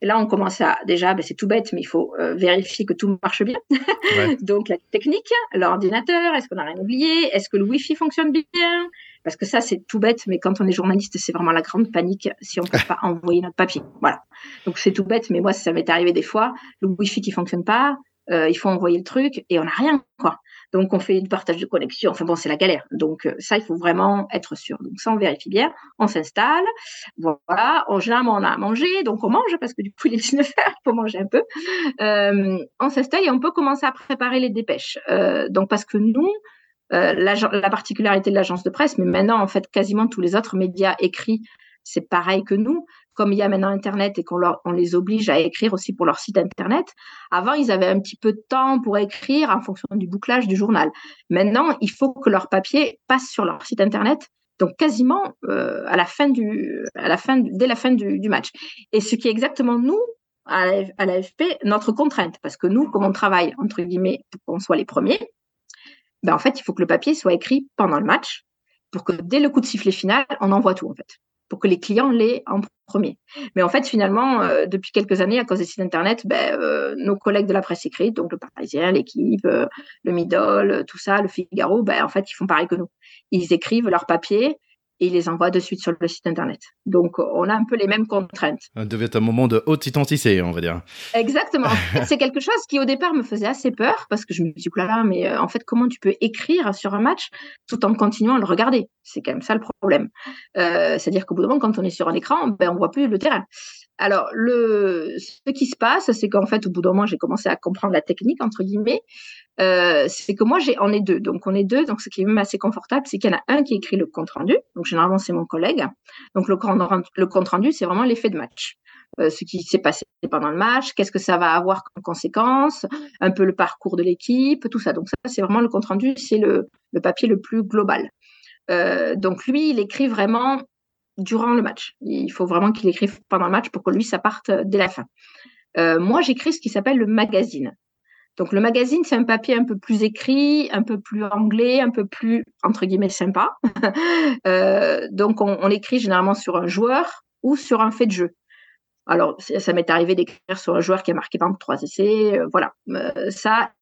Et là, on commence à, déjà, ben, c'est tout bête, mais il faut euh, vérifier que tout marche bien. donc, la technique, l'ordinateur, est-ce qu'on n'a rien oublié? Est-ce que le Wi-Fi fonctionne bien? Parce que ça, c'est tout bête, mais quand on est journaliste, c'est vraiment la grande panique si on ne peut pas envoyer notre papier. Voilà. Donc, c'est tout bête, mais moi, ça m'est arrivé des fois. Le Wi-Fi qui fonctionne pas, euh, il faut envoyer le truc et on n'a rien, quoi. Donc, on fait du partage de connexion. Enfin bon, c'est la galère. Donc, euh, ça, il faut vraiment être sûr. Donc, ça, on vérifie bien. On s'installe. Voilà. En général, on a à manger. Donc, on mange parce que du coup, il est 19 heures. Il faut manger un peu. Euh, on s'installe et on peut commencer à préparer les dépêches. Euh, donc, parce que nous, la, particularité de l'agence de presse, mais maintenant, en fait, quasiment tous les autres médias écrits, c'est pareil que nous comme il y a maintenant Internet et qu'on on les oblige à écrire aussi pour leur site Internet, avant, ils avaient un petit peu de temps pour écrire en fonction du bouclage du journal. Maintenant, il faut que leur papier passe sur leur site Internet, donc quasiment euh, à la fin du, à la fin, dès la fin du, match. Et ce qui est exactement nous, à l'AFP, notre contrainte, parce que nous, comme on travaille, entre guillemets, pour qu'on soit les premiers, ben en fait, il faut que le papier soit écrit pendant le match, pour que dès le coup de sifflet final, on envoie tout, en fait pour que les clients l'aient en premier. Mais en fait, finalement, euh, depuis quelques années, à cause des sites Internet, ben, euh, nos collègues de la presse écrite, donc le Parisien, l'équipe, euh, le Middle, tout ça, le Figaro, ben, en fait, ils font pareil que nous. Ils écrivent leur papier et ils les envoient de suite sur le site internet. Donc, on a un peu les mêmes contraintes. Ça devait être un moment de haute intensité, on va dire. Exactement. c'est quelque chose qui, au départ, me faisait assez peur parce que je me dis, là, mais euh, en fait, comment tu peux écrire sur un match tout en continuant à le regarder? C'est quand même ça le problème. Euh, c'est-à-dire qu'au bout d'un moment, quand on est sur un écran, ben, on voit plus le terrain. Alors, le, ce qui se passe, c'est qu'en fait, au bout d'un moment, j'ai commencé à comprendre la technique, entre guillemets. Euh, c'est que moi, j'ai, on est deux. Donc, on est deux. Donc, ce qui est même assez confortable, c'est qu'il y en a un qui écrit le compte rendu. Donc, généralement, c'est mon collègue. Donc, le compte rendu, le compte rendu, c'est vraiment l'effet de match. euh, ce qui s'est passé pendant le match, qu'est-ce que ça va avoir comme conséquence, un peu le parcours de l'équipe, tout ça. Donc ça, c'est vraiment le compte rendu, c'est le, papier le plus global. Euh, donc lui, il écrit vraiment durant le match. Il faut vraiment qu'il écrive pendant le match pour que lui, ça parte dès la fin. moi, j'écris ce qui s'appelle le magazine. Donc le magazine, c'est un papier un peu plus écrit, un peu plus anglais, un peu plus, entre guillemets, sympa. Euh, donc on, écrit généralement sur un joueur ou sur un fait de jeu. Alors ça, m'est arrivé d'écrire sur un joueur qui a marqué par trois essais, euh, voilà. Euh, ça,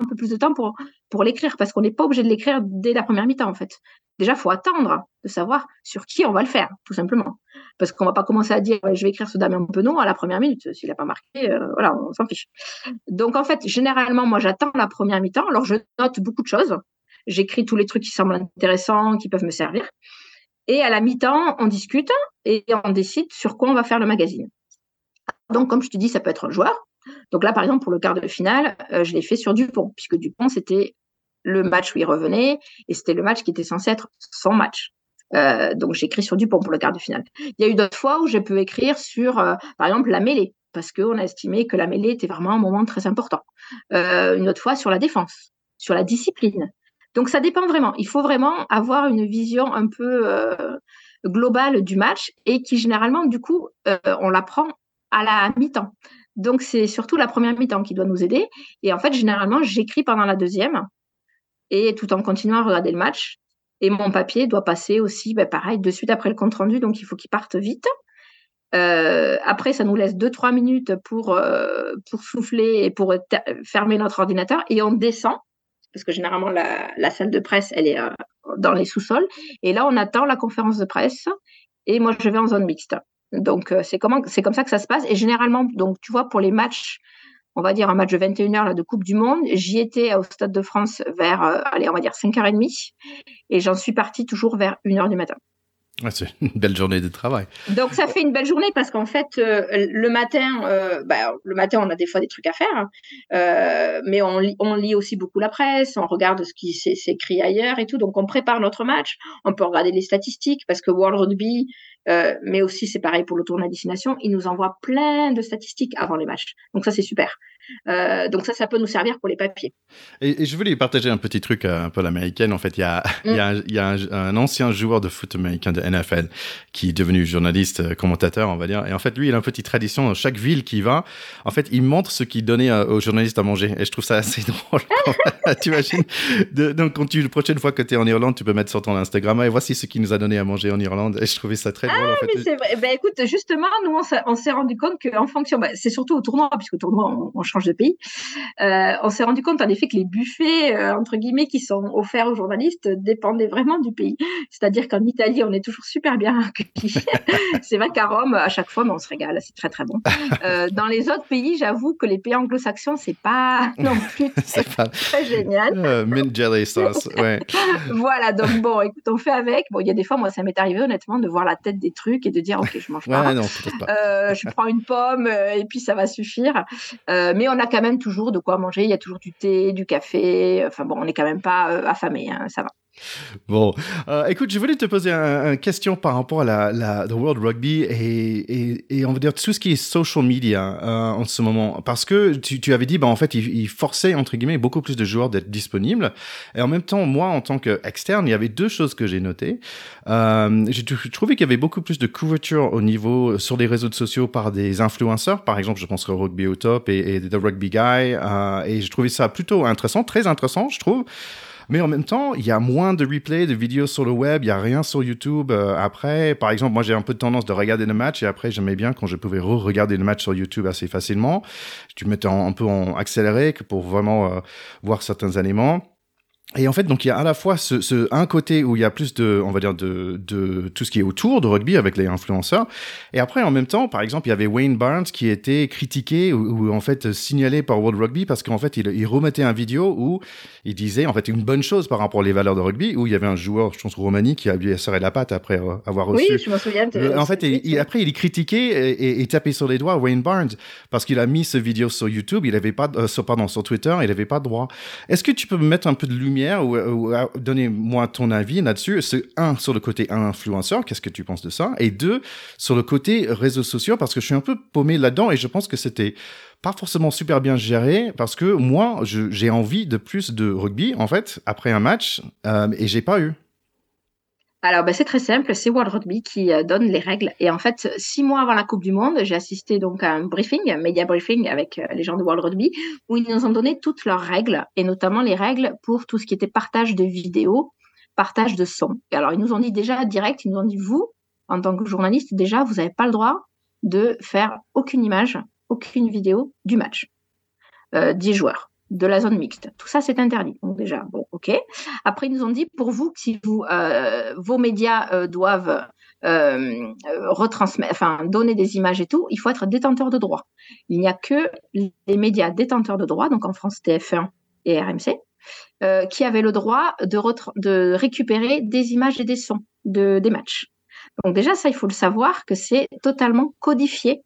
un peu plus de temps pour, l'écrire parce qu'on n'est pas obligé de l'écrire dès la première mi-temps en fait. Déjà, il faut attendre de savoir sur qui on va le faire, tout simplement. Parce qu'on va pas commencer à dire je vais écrire ce Damien Penon à la première minute. S'il n'a pas marqué, euh, voilà, on s'en fiche. Donc en fait, généralement, moi j'attends la première mi-temps. Alors je note beaucoup de choses. J'écris tous les trucs qui semblent intéressants, qui peuvent me servir. Et à la mi-temps, on discute et on décide sur quoi on va faire le magazine. Donc, comme je te dis, ça peut être un joueur, donc là, par exemple, pour le quart de finale, euh, je l'ai fait sur Dupont, puisque Dupont, c'était le match où il revenait, et c'était le match qui était censé être son match. Euh, donc j'ai écrit sur Dupont pour le quart de finale. Il y a eu d'autres fois où j'ai pu écrire sur, euh, par exemple, la mêlée, parce qu'on a estimé que la mêlée était vraiment un moment très important. une autre fois sur la défense, sur la discipline. Donc ça dépend vraiment. Il faut vraiment avoir une vision un peu globale du match et qui généralement, du coup, on l'apprend à la mi-temps. Donc, c'est surtout la première mi-temps qui doit nous aider. Et en fait, généralement, j'écris pendant la deuxième et tout en continuant à regarder le match. Et mon papier doit passer aussi, ben, pareil, de suite après le compte rendu, donc il faut qu'il parte vite. Euh, après, ça nous laisse 2-3 minutes pour, euh, pour souffler et pour fermer notre ordinateur et on descend, parce que généralement la, salle de presse, elle est euh, dans les sous-sols. Et là, on attend la conférence de presse et moi, je vais en zone mixte. Donc, euh, c'est comme ça que ça se passe. Et généralement, donc, tu vois, pour les matchs, on va dire un match de 21h là, de Coupe du Monde, j'y étais au Stade de France vers, euh, allez, on va dire 5h30. Et j'en suis partie toujours vers 1h du matin c'est une belle journée de travail. Donc ça fait une belle journée parce qu'en fait euh, le matin, euh, bah, le matin on a des fois des trucs à faire, euh, mais on lit, on lit aussi beaucoup la presse, on regarde ce qui s'écrit ailleurs et tout. Donc on prépare notre match, on peut regarder les statistiques parce que World Rugby, mais aussi c'est pareil pour le tournoi destination, il nous envoie plein de statistiques avant les matchs. Donc ça c'est super. Euh, donc ça, ça peut nous servir pour les papiers. Et, je voulais partager un petit truc un peu l'américaine. En fait, il y a, il y a, il y a un, ancien joueur de foot américain de NFL qui est devenu journaliste, euh, commentateur, on va dire. Et en fait, lui, il a une petite tradition dans chaque ville qu'il va. En fait, il montre ce qu'il donnait aux journalistes à manger. Et je trouve ça assez drôle. tu imagines Donc, quand tu, la prochaine fois que tu es en Irlande, tu peux mettre sur ton Instagram et voici ce qu'il nous a donné à manger en Irlande. Et je trouvais ça très drôle. Ah, en fait. mais c'est vrai. Ben, écoute, justement, nous, on s'est rendu compte qu'en fonction, ben, c'est surtout au tournoi, puisque au tournoi, on, on change de pays. Euh, on s'est rendu compte en effet que les buffets, euh, entre guillemets, qui sont offerts aux journalistes dépendaient vraiment du pays. C'est-à-dire qu'en Italie, on est toujours super bien c'est vrai qu'à Rome, à chaque fois, on se régale, c'est très très bon. Euh, dans les autres pays, j'avoue que les pays anglo-saxons, c'est pas non plus très, pas... très génial. mint jelly sauce, ouais. voilà, donc bon, écoute, on fait avec. Bon, il y a des fois, moi, ça m'est arrivé honnêtement de voir la tête des trucs et de dire, ok, je mange pas. Non, pas. je prends une pomme et puis ça va suffire. mais on a quand même toujours de quoi manger. Il y a toujours du thé, du café. Enfin bon, on n'est quand même pas euh, affamé, hein, ça va. Bon, euh, écoute, je voulais te poser une question par rapport à la, la World Rugby et, et, on va dire tout ce qui est social media euh, en ce moment. Parce que tu, tu avais dit, bah, en fait, il, il, forçait, entre guillemets, beaucoup plus de joueurs d'être disponibles. Et en même temps, moi, en tant qu'externe, il y avait deux choses que j'ai notées. Euh, j'ai trouvé qu'il y avait beaucoup plus de couverture au niveau sur les réseaux sociaux par des influenceurs. Par exemple, je pense au Rugby au top et, et The Rugby Guy. Euh, et j'ai trouvé ça plutôt intéressant, très intéressant, je trouve. Mais en même temps, il y a moins de replays, de vidéos sur le web, il n'y a rien sur YouTube euh, après. Par exemple, moi j'ai un peu de tendance de regarder le match et après j'aimais bien quand je pouvais re-regarder le match sur YouTube assez facilement. Tu mettais un peu en accéléré pour vraiment euh, voir certains éléments. Et en fait, donc il y a à la fois ce, ce, un côté où il y a plus de, on va dire de, de tout ce qui est autour de rugby avec les influenceurs, et après en même temps, par exemple, il y avait Wayne Barnes qui était critiqué ou, en fait signalé par World Rugby parce qu'en fait il, il, remettait un vidéo où il disait en fait une bonne chose par rapport aux valeurs de rugby où il y avait un joueur, je pense Roumanie, qui a lui serré la patte après euh, avoir reçu. Oui, je m'en souviens. en fait, après il est critiqué et, et, tapé sur les doigts Wayne Barnes parce qu'il a mis ce vidéo sur YouTube, il avait pas, euh, sur, pardon, sur Twitter, il avait pas de droit. Est-ce que tu peux me mettre un peu de lumière lumière ou, donnez-moi ton avis là-dessus. Un, sur le côté influenceur, qu'est-ce que tu penses de ça? Et deux, sur le côté réseaux sociaux, parce que je suis un peu paumé là-dedans et je pense que c'était pas forcément super bien géré parce que moi, j'ai envie de plus de rugby, en fait, après un match, euh, et j'ai pas eu. Alors, ben, c'est très simple, c'est World Rugby qui euh, donne les règles. Et en fait, six mois avant la Coupe du Monde, j'ai assisté donc à un briefing, un media briefing avec euh, les gens de World Rugby, où ils nous ont donné toutes leurs règles, et notamment les règles pour tout ce qui était partage de vidéos, partage de son. Et alors, ils nous ont dit déjà direct, ils nous ont dit, vous, en tant que journaliste, déjà, vous n'avez pas le droit de faire aucune image, aucune vidéo du match. Euh, 10 joueurs de la zone mixte. Tout ça, c'est interdit. Donc déjà, bon, ok. Après, ils nous ont dit, pour vous, si vous, euh, vos médias euh, doivent euh, retransmettre, enfin, donner des images et tout, il faut être détenteur de droit. Il n'y a que les médias détenteurs de droit, donc en France TF1 et RMC, qui avaient le droit de, de récupérer des images et des sons de, des matchs. Donc déjà, ça, il faut le savoir que c'est totalement codifié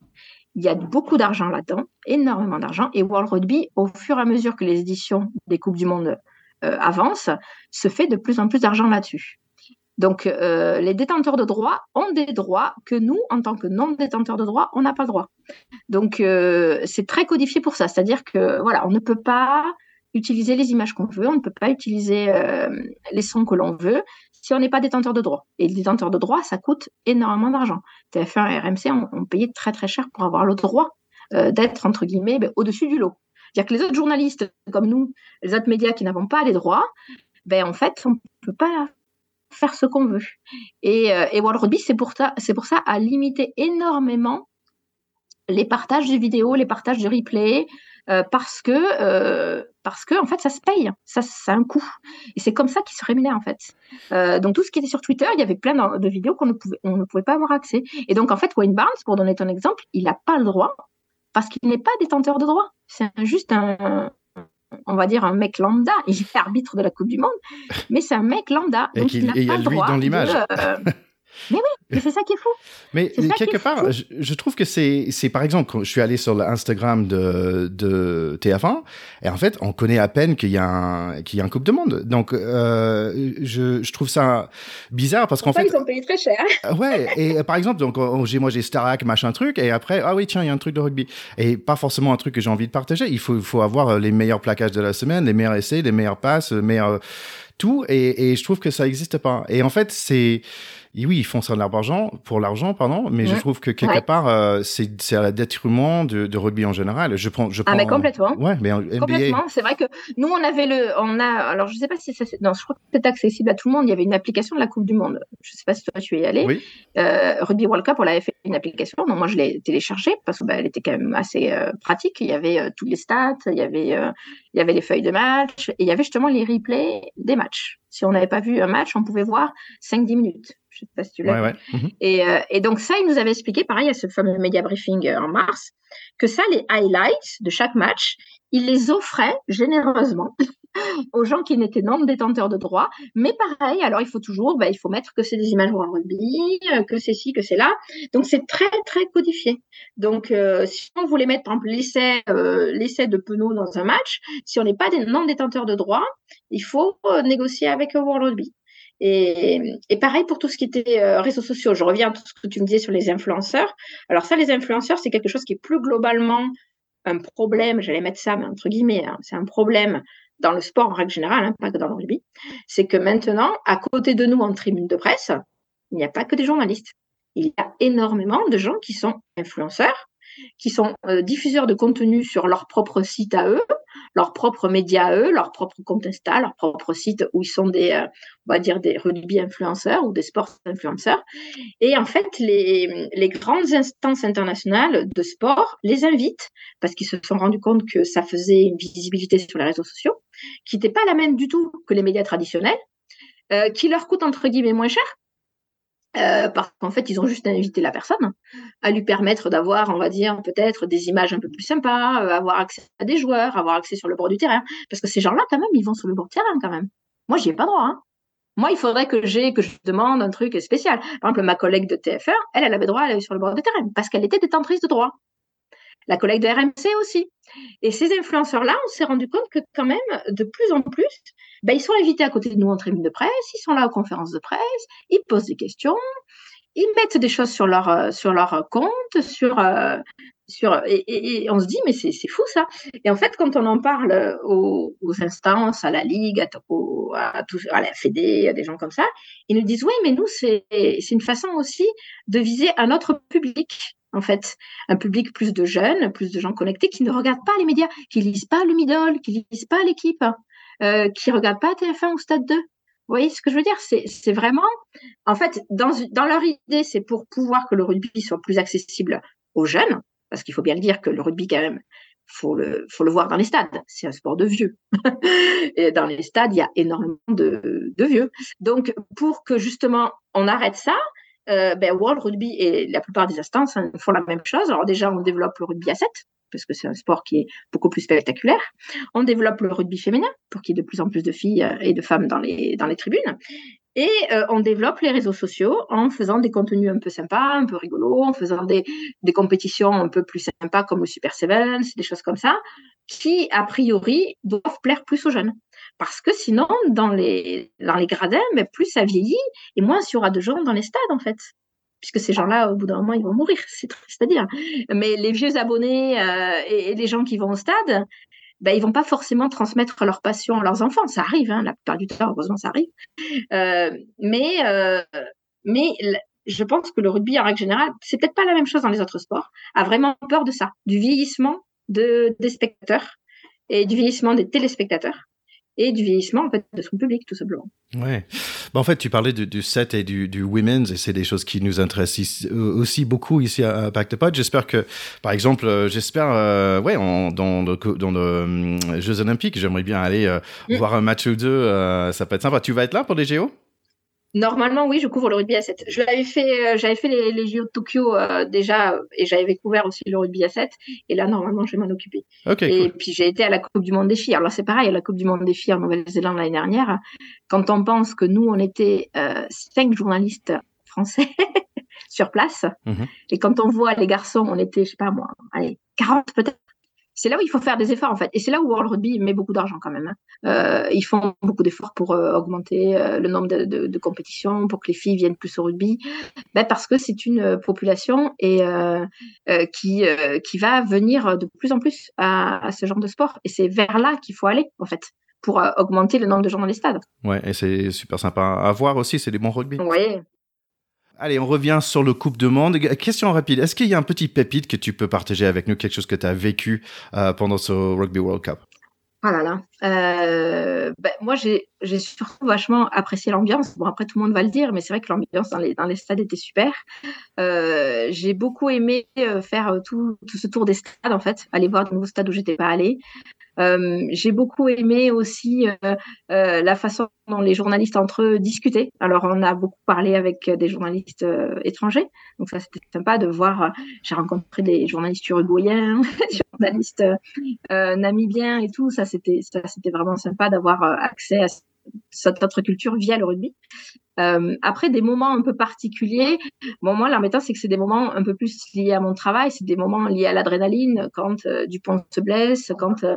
il y a beaucoup d'argent là-dedans, énormément d'argent. Et World Rugby, au fur et à mesure que les éditions des Coupes du Monde euh, avancent, se fait de plus en plus d'argent là-dessus. Donc, euh, les détenteurs de droits ont des droits que nous, en tant que non-détenteurs de droits, on n'a pas droit. Donc, euh, c'est très codifié pour ça. C'est-à-dire que, voilà, on ne peut pas utiliser les images qu'on veut, on ne peut pas utiliser les sons que l'on veut si on n'est pas détenteur de droit. Et détenteur de droit, ça coûte énormément d'argent. TF1 et RMC ont, payé très très cher pour avoir le droit euh, d'être, entre guillemets, ben, au-dessus du lot. C'est-à-dire que les autres journalistes comme nous, les autres médias qui n'avons pas les droits, ben, en fait, on ne peut pas faire ce qu'on veut. Et, euh, et Rugby, c'est pour, ça, c'est pour ça à limiter énormément les partages de vidéos, les partages de replay, euh, parce que euh, parce que en fait ça se paye, ça, ça a un coût et c'est comme ça qu'ils se rémunèrent en fait. Euh, donc tout ce qui était sur Twitter, il y avait plein de vidéos qu'on ne pouvait on ne pouvait pas avoir accès. Et donc en fait Wayne Barnes, pour donner ton exemple, il n'a pas le droit parce qu'il n'est pas détenteur de droit. C'est juste un on va dire un mec lambda, il est arbitre de la Coupe du Monde, mais c'est un mec lambda. Et donc il n'a pas le droit dans l'image. Mais oui, mais c'est ça qui est fou. Mais quelque part, je, trouve que c'est, c'est par exemple, quand je suis allé sur l'Instagram de, de TF1, et en fait, on connaît à peine qu'il y a un, qu'il y a un Coupe de Monde. Donc, euh, je, je trouve ça bizarre parce qu'en fait. Ils ont payé très cher? Euh, ouais, et euh, par exemple, donc, j'ai, moi, j'ai Starac, machin truc, et après, ah oui, tiens, il y a un truc de rugby. Et pas forcément un truc que j'ai envie de partager. Il faut, il faut avoir les meilleurs plaquages de la semaine, les meilleurs essais, les meilleures passes, les meilleurs, tout. Et, et je trouve que ça n'existe pas. Et en fait, c'est, oui, ils font ça de l'argent, pour l'argent, pardon, mais je trouve que quelque part, euh, c'est, c'est à la détriment de, de, rugby en général. Je prends, je prends, ah, mais complètement. Ouais, mais NBA... Complètement. C'est vrai que nous, on avait le, on a, alors je sais pas si ça, non, je crois que c'est accessible à tout le monde. Il y avait une application de la Coupe du Monde. Je sais pas si toi tu y es allé. Oui. Euh, rugby World Cup, on avait fait une application. Donc moi, je l'ai téléchargée parce que bah, elle était quand même assez euh, pratique. Il y avait euh, tous les stats, il y avait, il y avait les feuilles de match et il y avait justement les replays des matchs. Si on n'avait pas vu un match, on pouvait voir 5-10 minutes. Je sais pas si tu l'as. Mhm. Euh, et, donc ça, il nous avait expliqué, pareil, à ce fameux média briefing euh, en mars, que ça, les highlights de chaque match, il les offrait généreusement aux gens qui n'étaient non détenteurs de droits. Mais pareil, alors il faut toujours, bah, il faut mettre que c'est des images en rugby, euh, que c'est ci, que c'est là. Donc c'est très très codifié. Donc si on voulait mettre par exemple l'essai, l'essai de Penaud dans un match, si on n'est pas des non détenteurs de droits, il faut négocier avec World Rugby. Et, pareil pour tout ce qui était euh, réseaux sociaux. Je reviens à tout ce que tu me disais sur les influenceurs. Alors ça, les influenceurs, c'est quelque chose qui est plus globalement un problème, j'allais mettre ça, mais entre guillemets, hein, c'est un problème dans le sport en règle générale, hein, pas que dans le rugby. C'est que maintenant, à côté de nous en tribune de presse, il n'y a pas que des journalistes. Il y a énormément de gens qui sont influenceurs, qui sont euh, diffuseurs de contenu sur leur propre site à eux, leurs propres médias à eux, leur propre compte Insta, leur propre site où ils sont des, euh, on va dire des rugby influenceurs ou des sports influenceurs. Et en fait, les, les grandes instances internationales de sport les invitent parce qu'ils se sont rendus compte que ça faisait une visibilité sur les réseaux sociaux qui n'était pas la même du tout que les médias traditionnels, euh, qui leur coûte entre guillemets moins cher euh, parce qu'en fait, ils ont juste invité la personne à lui permettre d'avoir, on va dire, peut-être des images un peu plus sympas, euh, avoir accès à des joueurs, avoir accès sur le bord du terrain. Parce que ces gens-là, quand même, ils vont sur le bord du terrain, quand même. Moi, j'y ai pas droit. Hein. Moi, il faudrait que j'ai, que je demande un truc spécial. Par exemple, ma collègue de TF1, elle, elle avait droit à aller sur le bord du terrain parce qu'elle était détentrice de droit. La collègue de RMC aussi. Et ces influenceurs-là, on s'est rendu compte que quand même, de plus en plus, ben, ils sont invités à côté de nous en tribune de presse, ils sont là aux conférences de presse, ils posent des questions, ils mettent des choses sur leur, euh, sur leur compte, sur, euh, sur, et, on se dit, mais c'est fou ça. Et en fait, quand on en parle aux, instances, à la Ligue, à, à, à, la Fédé, à des gens comme ça, ils nous disent, oui, mais nous, c'est une façon aussi de viser un autre public en fait, un public plus de jeunes, plus de gens connectés qui ne regardent pas les médias, qui lisent pas le middle, qui lisent pas l'équipe, euh, qui regardent pas TF1 ou Stade 2. Vous voyez ce que je veux dire? C'est vraiment, en fait, dans, leur idée, c'est pour pouvoir que le rugby soit plus accessible aux jeunes, parce qu'il faut bien le dire que le rugby, quand même, faut le, faut le voir dans les stades. C'est un sport de vieux. et dans les stades, il y a énormément de, de vieux. Donc, pour que justement on arrête ça, ben, World Rugby et la plupart des instances hein, font la même chose. Alors déjà, on développe le rugby à 7, parce que c'est un sport qui est beaucoup plus spectaculaire. On développe le rugby féminin, pour qu'il y ait de plus en plus de filles euh, et de femmes dans les, dans les tribunes. Et euh, on développe les réseaux sociaux en faisant des contenus un peu sympas, un peu rigolos, en faisant des, des compétitions un peu plus sympas comme le Super Sevens, des choses comme ça, qui, a priori, doivent plaire plus aux jeunes. Parce que sinon, dans les, dans les gradins, mais plus ça vieillit et moins il y aura de gens dans les stades, en fait. Puisque ces gens-là, au bout d'un moment, ils vont mourir, c'est triste à dire. Mais les vieux abonnés euh, et, les gens qui vont au stade, ben, ils vont pas forcément transmettre leur passion à leurs enfants. Ça arrive, hein, la plupart du temps, heureusement, ça arrive. Euh, mais, euh, je pense que le rugby, en règle générale, c'est peut-être pas la même chose dans les autres sports, a vraiment peur de ça, du vieillissement de, des spectateurs et du vieillissement des téléspectateurs et du vieillissement en fait, de son public, tout simplement. Ouais. Bah, en fait, tu parlais du, du set et du, du women's, et c'est des choses qui nous intéressent euh, aussi beaucoup ici à Pacte Pod. J'espère que, par exemple, euh, j'espère, euh, ouais, en, dans le, dans le Jeux Olympiques, j'aimerais bien aller mm. voir un match ou deux. ça peut être sympa. Tu vas être là pour les JO Normalement, oui, je couvre le rugby à 7. Je l'avais fait, euh, j'avais fait les, les JO de Tokyo euh, déjà, et j'avais couvert aussi le rugby à 7. Et là, normalement, je vais m'en occuper. et puis, j'ai été à la Coupe du Monde des filles. Alors là, c'est pareil, à la Coupe du Monde des filles en Nouvelle-Zélande l'année dernière. Quand on pense que nous, on était euh, cinq journalistes français sur place, mhm. et quand on voit les garçons, on était, je sais pas moi, allez, 40 peut-être c'est là où il faut faire des efforts en fait. Et c'est là où World Rugby met beaucoup d'argent quand même. Hein. Euh, ils font beaucoup d'efforts pour euh, augmenter euh, le nombre de, de, de, compétitions, pour que les filles viennent plus au rugby, ben, parce que c'est une population et qui qui va venir de plus en plus à, à ce genre de sport. Et c'est vers là qu'il faut aller en fait pour augmenter le nombre de gens dans les stades. Ouais, et c'est super sympa à voir aussi. C'est des bons rugby. Oui, Allez, on revient sur le Coupe de Monde. Question rapide. Est-ce qu'il y a un petit pépite que tu peux partager avec nous, quelque chose que tu as vécu euh, pendant ce Rugby World Cup? Oh là là. Euh, ben, moi, j'ai surtout vachement apprécié l'ambiance. Bon, après, tout le monde va le dire, mais c'est vrai que l'ambiance dans les, dans les stades était super. Euh, j'ai beaucoup aimé euh, faire tout, tout, ce tour des stades, en fait, aller voir de nouveaux stades où j'étais pas allée. J'ai beaucoup aimé aussi la façon dont les journalistes entre eux discutaient. Alors, on a beaucoup parlé avec des journalistes étrangers, donc ça c'était sympa de voir. J'ai rencontré des journalistes uruguayens, des journalistes namibiens et tout. Ça c'était c'était vraiment sympa d'avoir accès à cette autre culture via le rugby. Euh, après des moments un peu particuliers, bon moi l'embêtant c'est que c'est des moments un peu plus liés à mon travail, c'est des moments liés à l'adrénaline quand euh, Dupont se blesse, quand euh,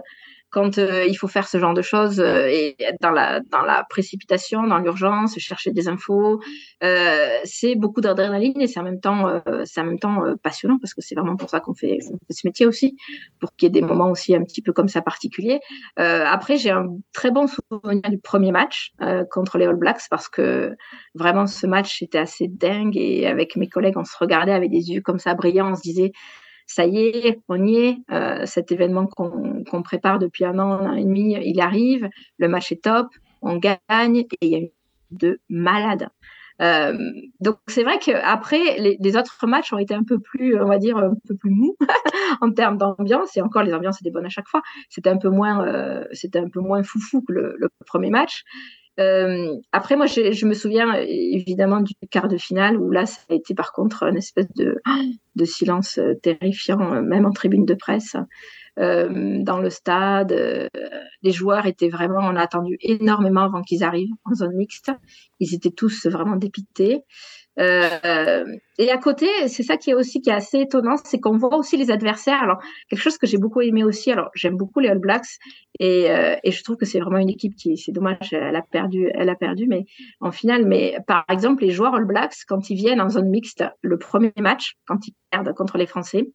quand euh, il faut faire ce genre de choses euh, et être dans la dans la précipitation, dans l'urgence, chercher des infos, euh, c'est beaucoup d'adrénaline et c'est en même temps euh, c'est en même temps passionnant parce que c'est vraiment pour ça qu'on fait, fait, ce métier aussi, pour qu'il y ait des moments aussi un petit peu comme ça particuliers. après j'ai un très bon souvenir du premier match contre les All Blacks parce que vraiment ce match était assez dingue et avec mes collègues on se regardait avec des yeux comme ça brillants, on se disait ça y est, on y est. Euh, cet événement qu'on prépare depuis un an, un an et demi, il arrive. Le match est top, on gagne et il y a de malades. Euh, donc c'est vrai qu'après les, les, autres matchs ont été un peu plus, on va dire, un peu plus mous en termes d'ambiance. Et encore, les ambiances étaient bonnes à chaque fois. C'était un peu moins, euh, c'était foufou que le premier match. Euh, après, moi, je, me souviens évidemment du quart de finale où là, ça a été par contre une espèce de, silence euh, terrifiant, euh, même en tribune de presse. Dans le stade, les joueurs étaient vraiment, on a attendu énormément avant qu'ils arrivent en zone mixte. Ils étaient tous vraiment dépités. Euh, et à côté, c'est ça qui est aussi qui est assez étonnant, c'est qu'on voit aussi les adversaires. Alors quelque chose que j'ai beaucoup aimé aussi. Alors j'aime beaucoup les All Blacks et, euh, et je trouve que c'est vraiment une équipe qui, c'est dommage, elle a perdu, elle a perdu, mais en finale. Mais par exemple, les joueurs All Blacks quand ils viennent en zone mixte, le premier match, quand ils perdent contre les Français,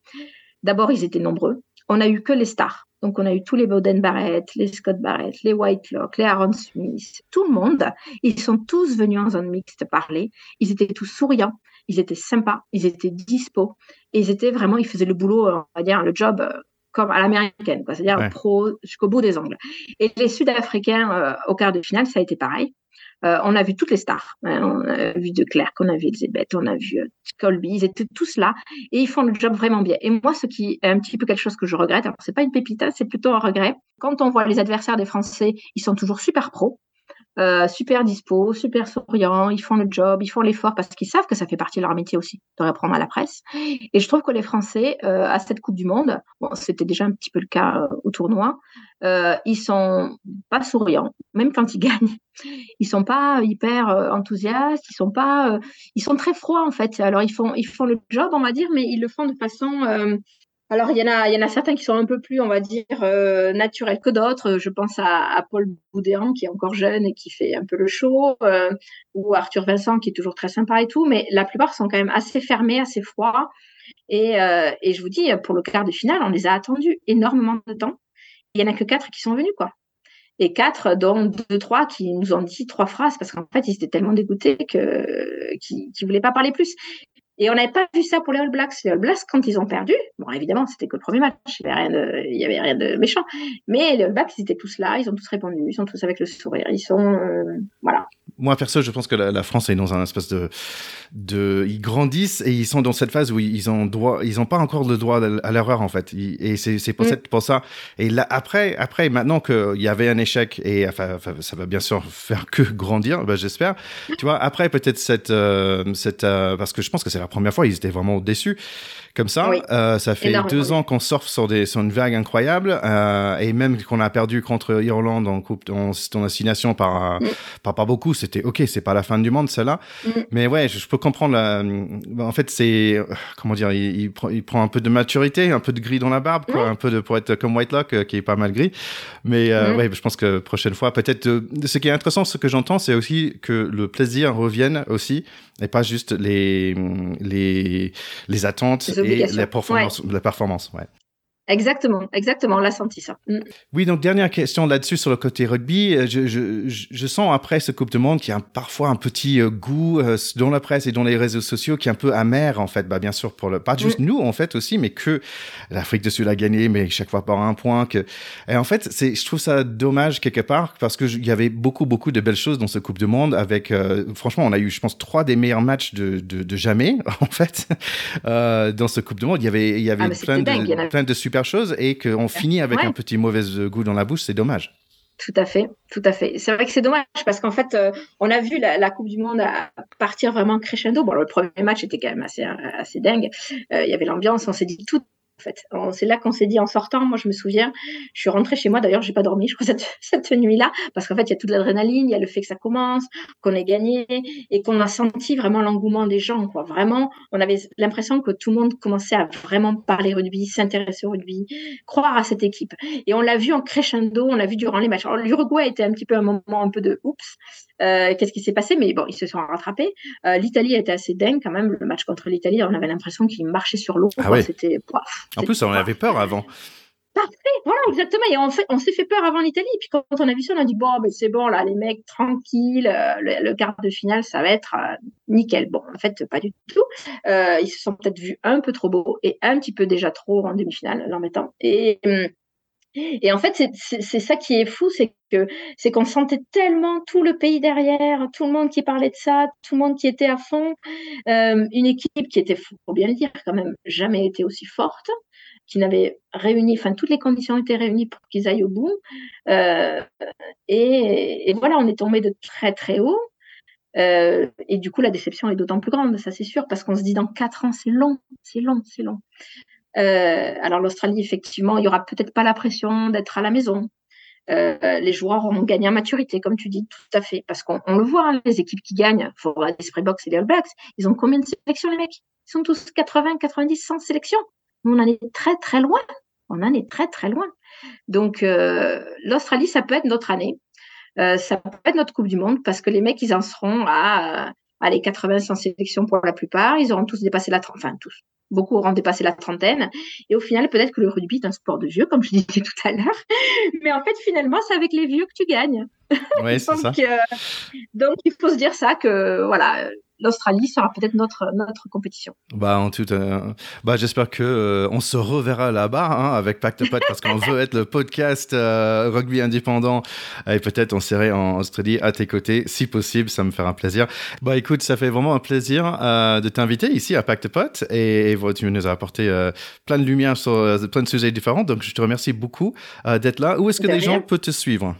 d'abord ils étaient nombreux. On a eu que les stars. Donc, on a eu tous les Bowden Barrett, les Scott Barrett, les Whitelock, les Aaron Smith, tout le monde. Ils sont tous venus en zone mixte parler. Ils étaient tous souriants, ils étaient sympas, ils étaient dispo. Et ils étaient vraiment, ils faisaient le boulot, on va dire, le job euh, comme à l'américaine, c'est-à-dire pro jusqu'au bout des ongles. Et les Sud-Africains euh, au quart de finale, ça a été pareil. Euh, on a vu toutes les stars. Hein. On a vu De Klerk, on a vu Elizabeth, on a vu euh, Colby. Ils étaient tous là et ils font le job vraiment bien. Et moi, ce qui est un petit peu quelque chose que je regrette, alors c'est pas une pépite, hein, c'est plutôt un regret. Quand on voit les adversaires des Français, ils sont toujours super pros. Euh, super dispo, super souriants, ils font le job, ils font l'effort parce qu'ils savent que ça fait partie de leur métier aussi de répondre à la presse. Et je trouve que les Français, euh, à cette Coupe du Monde, bon, c'était déjà un petit peu le cas euh, au tournoi, euh, ils sont pas souriants, même quand ils gagnent. Ils sont pas hyper euh, enthousiastes, ils sont pas, ils sont très froids en fait. Alors ils font, ils font le job, on va dire, mais ils le font de façon alors, il y, en a, y en a certains qui sont un peu plus, on va dire, euh, naturels que d'autres. Je pense à, Paul Boudéan, qui est encore jeune et qui fait un peu le show, euh, ou Arthur Vincent, qui est toujours très sympa et tout, mais la plupart sont quand même assez fermés, assez froids. Et, euh, je vous dis, pour le quart de finale, on les a attendus énormément de temps. Il n'y en a que quatre qui sont venus, quoi. Et quatre, dont deux, trois qui nous ont dit trois phrases, parce qu'en fait, ils étaient tellement dégoûtés que, qu'ils ne voulaient pas parler plus. Et on n'avait pas vu ça pour les All Blacks. Les All Blacks, quand ils ont perdu, bon, évidemment, c'était que le premier match, il n'y avait, rien de, il y avait rien de méchant. Mais les All Blacks, ils étaient tous là, ils ont tous répondu, ils sont tous avec le sourire, ils sont, euh, voilà moi perso, je pense que la, France est dans un espèce de, de, ils grandissent et ils sont dans cette phase où ils ont droit, ils ont pas encore le droit à l'erreur en fait. Et c'est pour, mm. pour ça. Et là après, après maintenant qu'il y avait un échec et enfin, ça va bien sûr faire que grandir, ben, j'espère. Tu vois, après peut-être cette euh, cette euh, parce que je pense que c'est la première fois ils étaient vraiment déçus comme ça. Euh, ça fait deux ans qu'on surfe sur, des, sur une vague incroyable euh, et même qu'on a perdu contre Irlande en coupe en, en assignation par, mm. par, par beaucoup. C'était ok, c'est pas la fin du monde celle-là, mm. mais ouais, je, peux comprendre. La, en fait, c'est comment dire, il, il, prend, il, prend un peu de maturité, un peu de gris dans la barbe, quoi, un peu de pour être comme Whitelock euh, qui est pas mal gris. Mais euh, mm. ouais, je pense que prochaine fois, peut-être. Euh, ce qui est intéressant, ce que j'entends, c'est aussi que le plaisir revienne aussi et pas juste les les les attentes et la performance, la performance, ouais. Exactement, exactement, on l'a senti ça. Mm. Oui, donc dernière question là-dessus sur le côté rugby. Euh, je, je, je sens après ce Coupe de Monde qu'il y a parfois un petit euh, goût euh, dans la presse et dans les réseaux sociaux qui est un peu amer en fait. Bah bien sûr pour le pas juste mm. nous en fait aussi, mais que l'Afrique du Sud a gagné, mais chaque fois par un point. Que et en fait, c'est je trouve ça dommage quelque part parce que il y avait beaucoup beaucoup de belles choses dans ce Coupe de Monde. Avec franchement, on a eu je pense trois des meilleurs matchs de de, de jamais en fait dans ce Coupe de Monde. Il y avait il y avait ah, plein de plein de super chose et qu'on finit avec un petit mauvais goût dans la bouche, c'est dommage. Tout à fait, tout à fait. C'est vrai que c'est dommage parce qu'en fait, euh, on a vu la, Coupe du Monde partir vraiment crescendo. Bon, le premier match était quand même assez, assez dingue. Euh, il y avait l'ambiance, on s'est dit tout fait. C'est là qu'on s'est dit en sortant, moi je me souviens, je suis rentrée chez moi, d'ailleurs j'ai pas dormi, je crois, cette, nuit-là, parce qu'en fait il y a toute l'adrénaline, il y a le fait que ça commence, qu'on ait gagné, et qu'on a senti vraiment l'engouement des gens. Vraiment, on avait l'impression que tout le monde commençait à vraiment parler rugby, s'intéresser au rugby, croire à cette équipe. Et on l'a vu en crescendo, on l'a vu durant les matchs. L'Uruguay était un petit peu un moment un peu de oups, euh, qu'est-ce qui s'est passé? Mais bon, ils se sont rattrapés. Euh, L'Italie était assez dingue quand même. Le match contre l'Italie, on avait l'impression qu'ils marchaient sur l'eau. Ah C'était. En plus, on avait peur avant. Parfait, voilà, exactement. Et fait, on s'est fait peur avant l'Italie. Puis quand on a vu ça, on a dit bon, ben c'est bon là, les mecs tranquilles, euh, le, quart de finale, ça va être nickel. Bon, en fait, pas du tout. ils se sont peut-être vus un peu trop beaux et un petit peu déjà trop en demi-finale, l'en mettant. Et hum, et en fait, c'est ça qui est fou, c'est que c'est qu'on sentait tellement tout le pays derrière, tout le monde qui parlait de ça, tout le monde qui était à fond, euh, une équipe qui était, faut bien le dire, quand même jamais été aussi forte, qui n'avait réuni, enfin toutes les conditions étaient réunies pour qu'ils aillent au bout. Euh, et, voilà, on est tombé de très très haut. Euh, et du coup, la déception est d'autant plus grande, ça c'est sûr, parce qu'on se dit dans quatre ans, c'est long, c'est long, c'est long. Euh, alors l'Australie, effectivement, il y aura peut-être pas la pression d'être à la maison. euh, les joueurs ont gagné en maturité, comme tu dis, tout à fait. Parce qu'on le voit, hein, les équipes qui gagnent, il faut Springboks et les All Blacks, ils ont combien de sélections, les mecs? Ils sont tous 80, 90, 100 sélections. on en est très, très loin. On en est très, très loin. Donc, euh, l'Australie, ça peut être notre année. Euh, ça peut être notre Coupe du Monde parce que les mecs, ils en seront à, à les 80, 100 sélections pour la plupart. Ils auront tous dépassé la trentaine, enfin tous, beaucoup auront dépassé la trentaine. Et au final, peut-être que le rugby est un sport de vieux, comme je disais tout à l'heure. Mais en fait, finalement, c'est avec les vieux que tu gagnes. Oui, c'est ça. Euh, donc, il faut se dire ça que, voilà, l'Australie sera peut-être notre, notre compétition. Bah, en tout, euh, bah, j'espère que euh, on se reverra là-bas hein, avec Pacte Pot parce qu'on veut être le podcast euh, rugby indépendant et peut-être on serait en Australie à tes côtés si possible, ça me fera plaisir. Bah, écoute, ça fait vraiment un plaisir de t'inviter ici à Pacte Pot et, et, tu nous as apporté plein de lumière sur plein de sujets différents, donc je te remercie beaucoup d'être là. Où est-ce que les gens peuvent te suivre?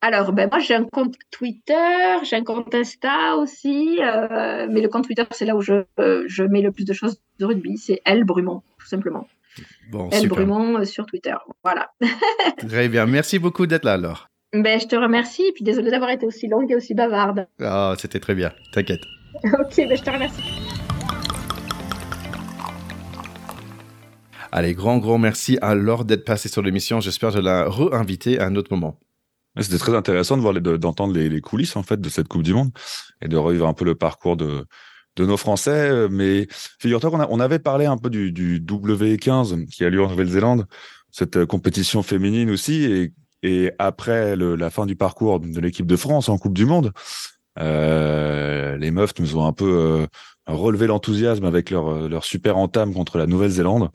Alors, ben moi, j'ai un compte Twitter, j'ai un compte Insta aussi, euh, mais le compte Twitter, c'est là où je, euh, je mets le plus de choses de rugby. C'est Elle Brumont, tout simplement. Bon, Elle Brumont euh, sur Twitter. Voilà. Très bien. Merci beaucoup d'être là, alors. Ben, je te remercie, et puis désolé d'avoir été aussi longue et aussi bavarde. Ah, c'était très bien. T'inquiète. ok, ben, je te remercie. Allez, grand, grand merci à Laure d'être passée sur l'émission. J'espère de la réinviter à un autre moment. C'était très intéressant de voir d'entendre les, les, coulisses en fait de cette Coupe du Monde et de revivre un peu le parcours de de nos Français. Mais figure-toi qu'on on avait parlé un peu du, du W15 qui a lieu en Nouvelle-Zélande, cette compétition féminine aussi, et, et après le, la fin du parcours de l'équipe de France en Coupe du Monde, euh, les meufs nous ont un peu euh, relevé l'enthousiasme avec leur, leur super entame contre la Nouvelle-Zélande.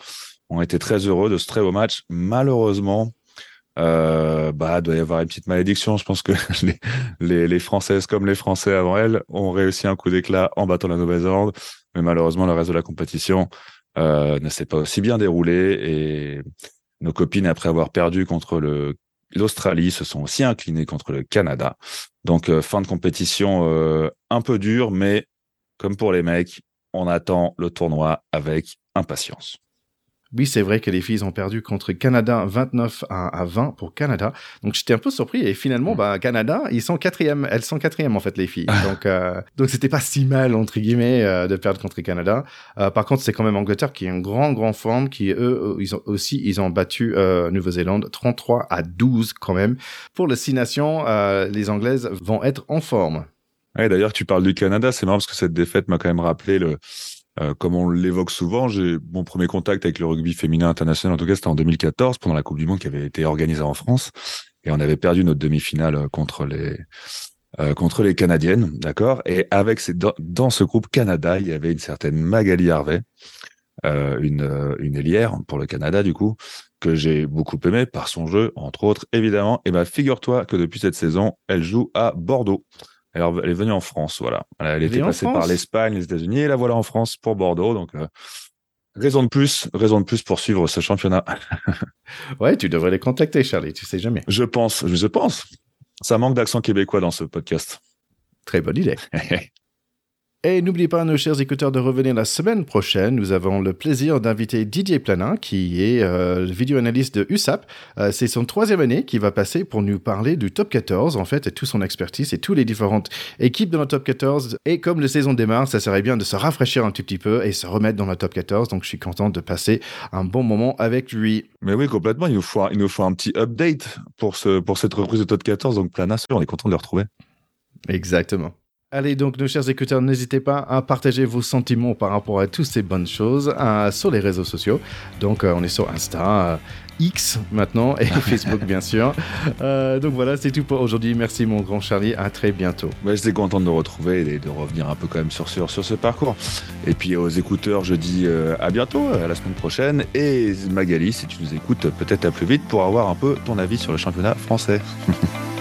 On était très heureux de ce très beau match. Malheureusement, euh, bah, doit y avoir une petite malédiction. Je pense que les, Françaises comme les Français avant elles ont réussi un coup d'éclat en battant la Nouvelle-Zélande, mais malheureusement le reste de la compétition euh, ne s'est pas aussi bien déroulé et nos copines après avoir perdu contre l'Australie se sont aussi inclinées contre le Canada. Donc euh, fin de compétition euh, un peu dure, mais comme pour les mecs, on attend le tournoi avec impatience. Oui, c'est vrai que les filles ont perdu contre Canada 29 à, 20 pour Canada. Donc j'étais un peu surpris et finalement, mm. bah, Canada, ils sont quatrième. Elles sont quatrième en fait les filles. donc euh, donc c'était pas si mal entre guillemets euh, de perdre contre Canada. Euh, par contre, c'est quand même Angleterre qui est en grand grand forme, qui eux ils ont aussi ils ont battu euh, Nouvelle-Zélande 33 à 12 quand même. Pour les six nations, euh, les Anglaises vont être en forme. Ouais, d'ailleurs, tu parles du Canada, c'est marrant parce que cette défaite m'a quand même rappelé le euh, comme on l'évoque souvent, j'ai mon premier contact avec le rugby féminin international, en tout cas, c'était en 2014 pendant la Coupe du Monde qui avait été organisée en France, et on avait perdu notre demi-finale euh, contre les euh, contre les Canadiennes, d'accord? Et avec ces, dans, ce groupe Canada, il y avait une certaine Magali Harvey, euh, une une ailière pour le Canada du coup, que j'ai beaucoup aimé par son jeu, entre autres évidemment. Et bah figure-toi que depuis cette saison, elle joue à Bordeaux. Alors, elle est venue en France, voilà. Elle était passée par l'Espagne, les États-Unis, et la voilà en France pour Bordeaux. Donc, euh, raison de plus, raison de plus pour suivre ce championnat. ouais, tu devrais les contacter, Charlie. Tu sais jamais. Je pense, je pense. Ça manque d'accent québécois dans ce podcast. Très bonne idée. Et n'oubliez pas, nos chers écouteurs, de revenir la semaine prochaine. Nous avons le plaisir d'inviter Didier Planin, qui est euh, vidéo-analyste de USAP. Euh, c'est son troisième année qui va passer pour nous parler du top 14, en fait, et toute son expertise et toutes les différentes équipes de notre top 14. Et comme la saison démarre, ça serait bien de se rafraîchir un tout petit peu et se remettre dans le top 14. Donc, je suis content de passer un bon moment avec lui. Mais oui, complètement. Il nous faut, il nous faut un petit update pour, ce, pour cette reprise de top 14. Donc, Planin, on est content de le retrouver. Exactement. Allez donc, nos chers écouteurs, n'hésitez pas à partager vos sentiments par rapport à toutes ces bonnes choses euh, sur les réseaux sociaux. Donc, euh, on est sur Insta, euh, X maintenant, et Facebook, bien sûr. donc voilà, c'est tout pour aujourd'hui. Merci, mon grand Charlie. À très bientôt. Bah, J'étais content de nous retrouver et de revenir un peu quand même sur, sur, sur ce parcours. Et puis, aux écouteurs, je dis à bientôt, à la semaine prochaine. Et Magali, si tu nous écoutes, peut-être à plus vite pour avoir un peu ton avis sur le championnat français.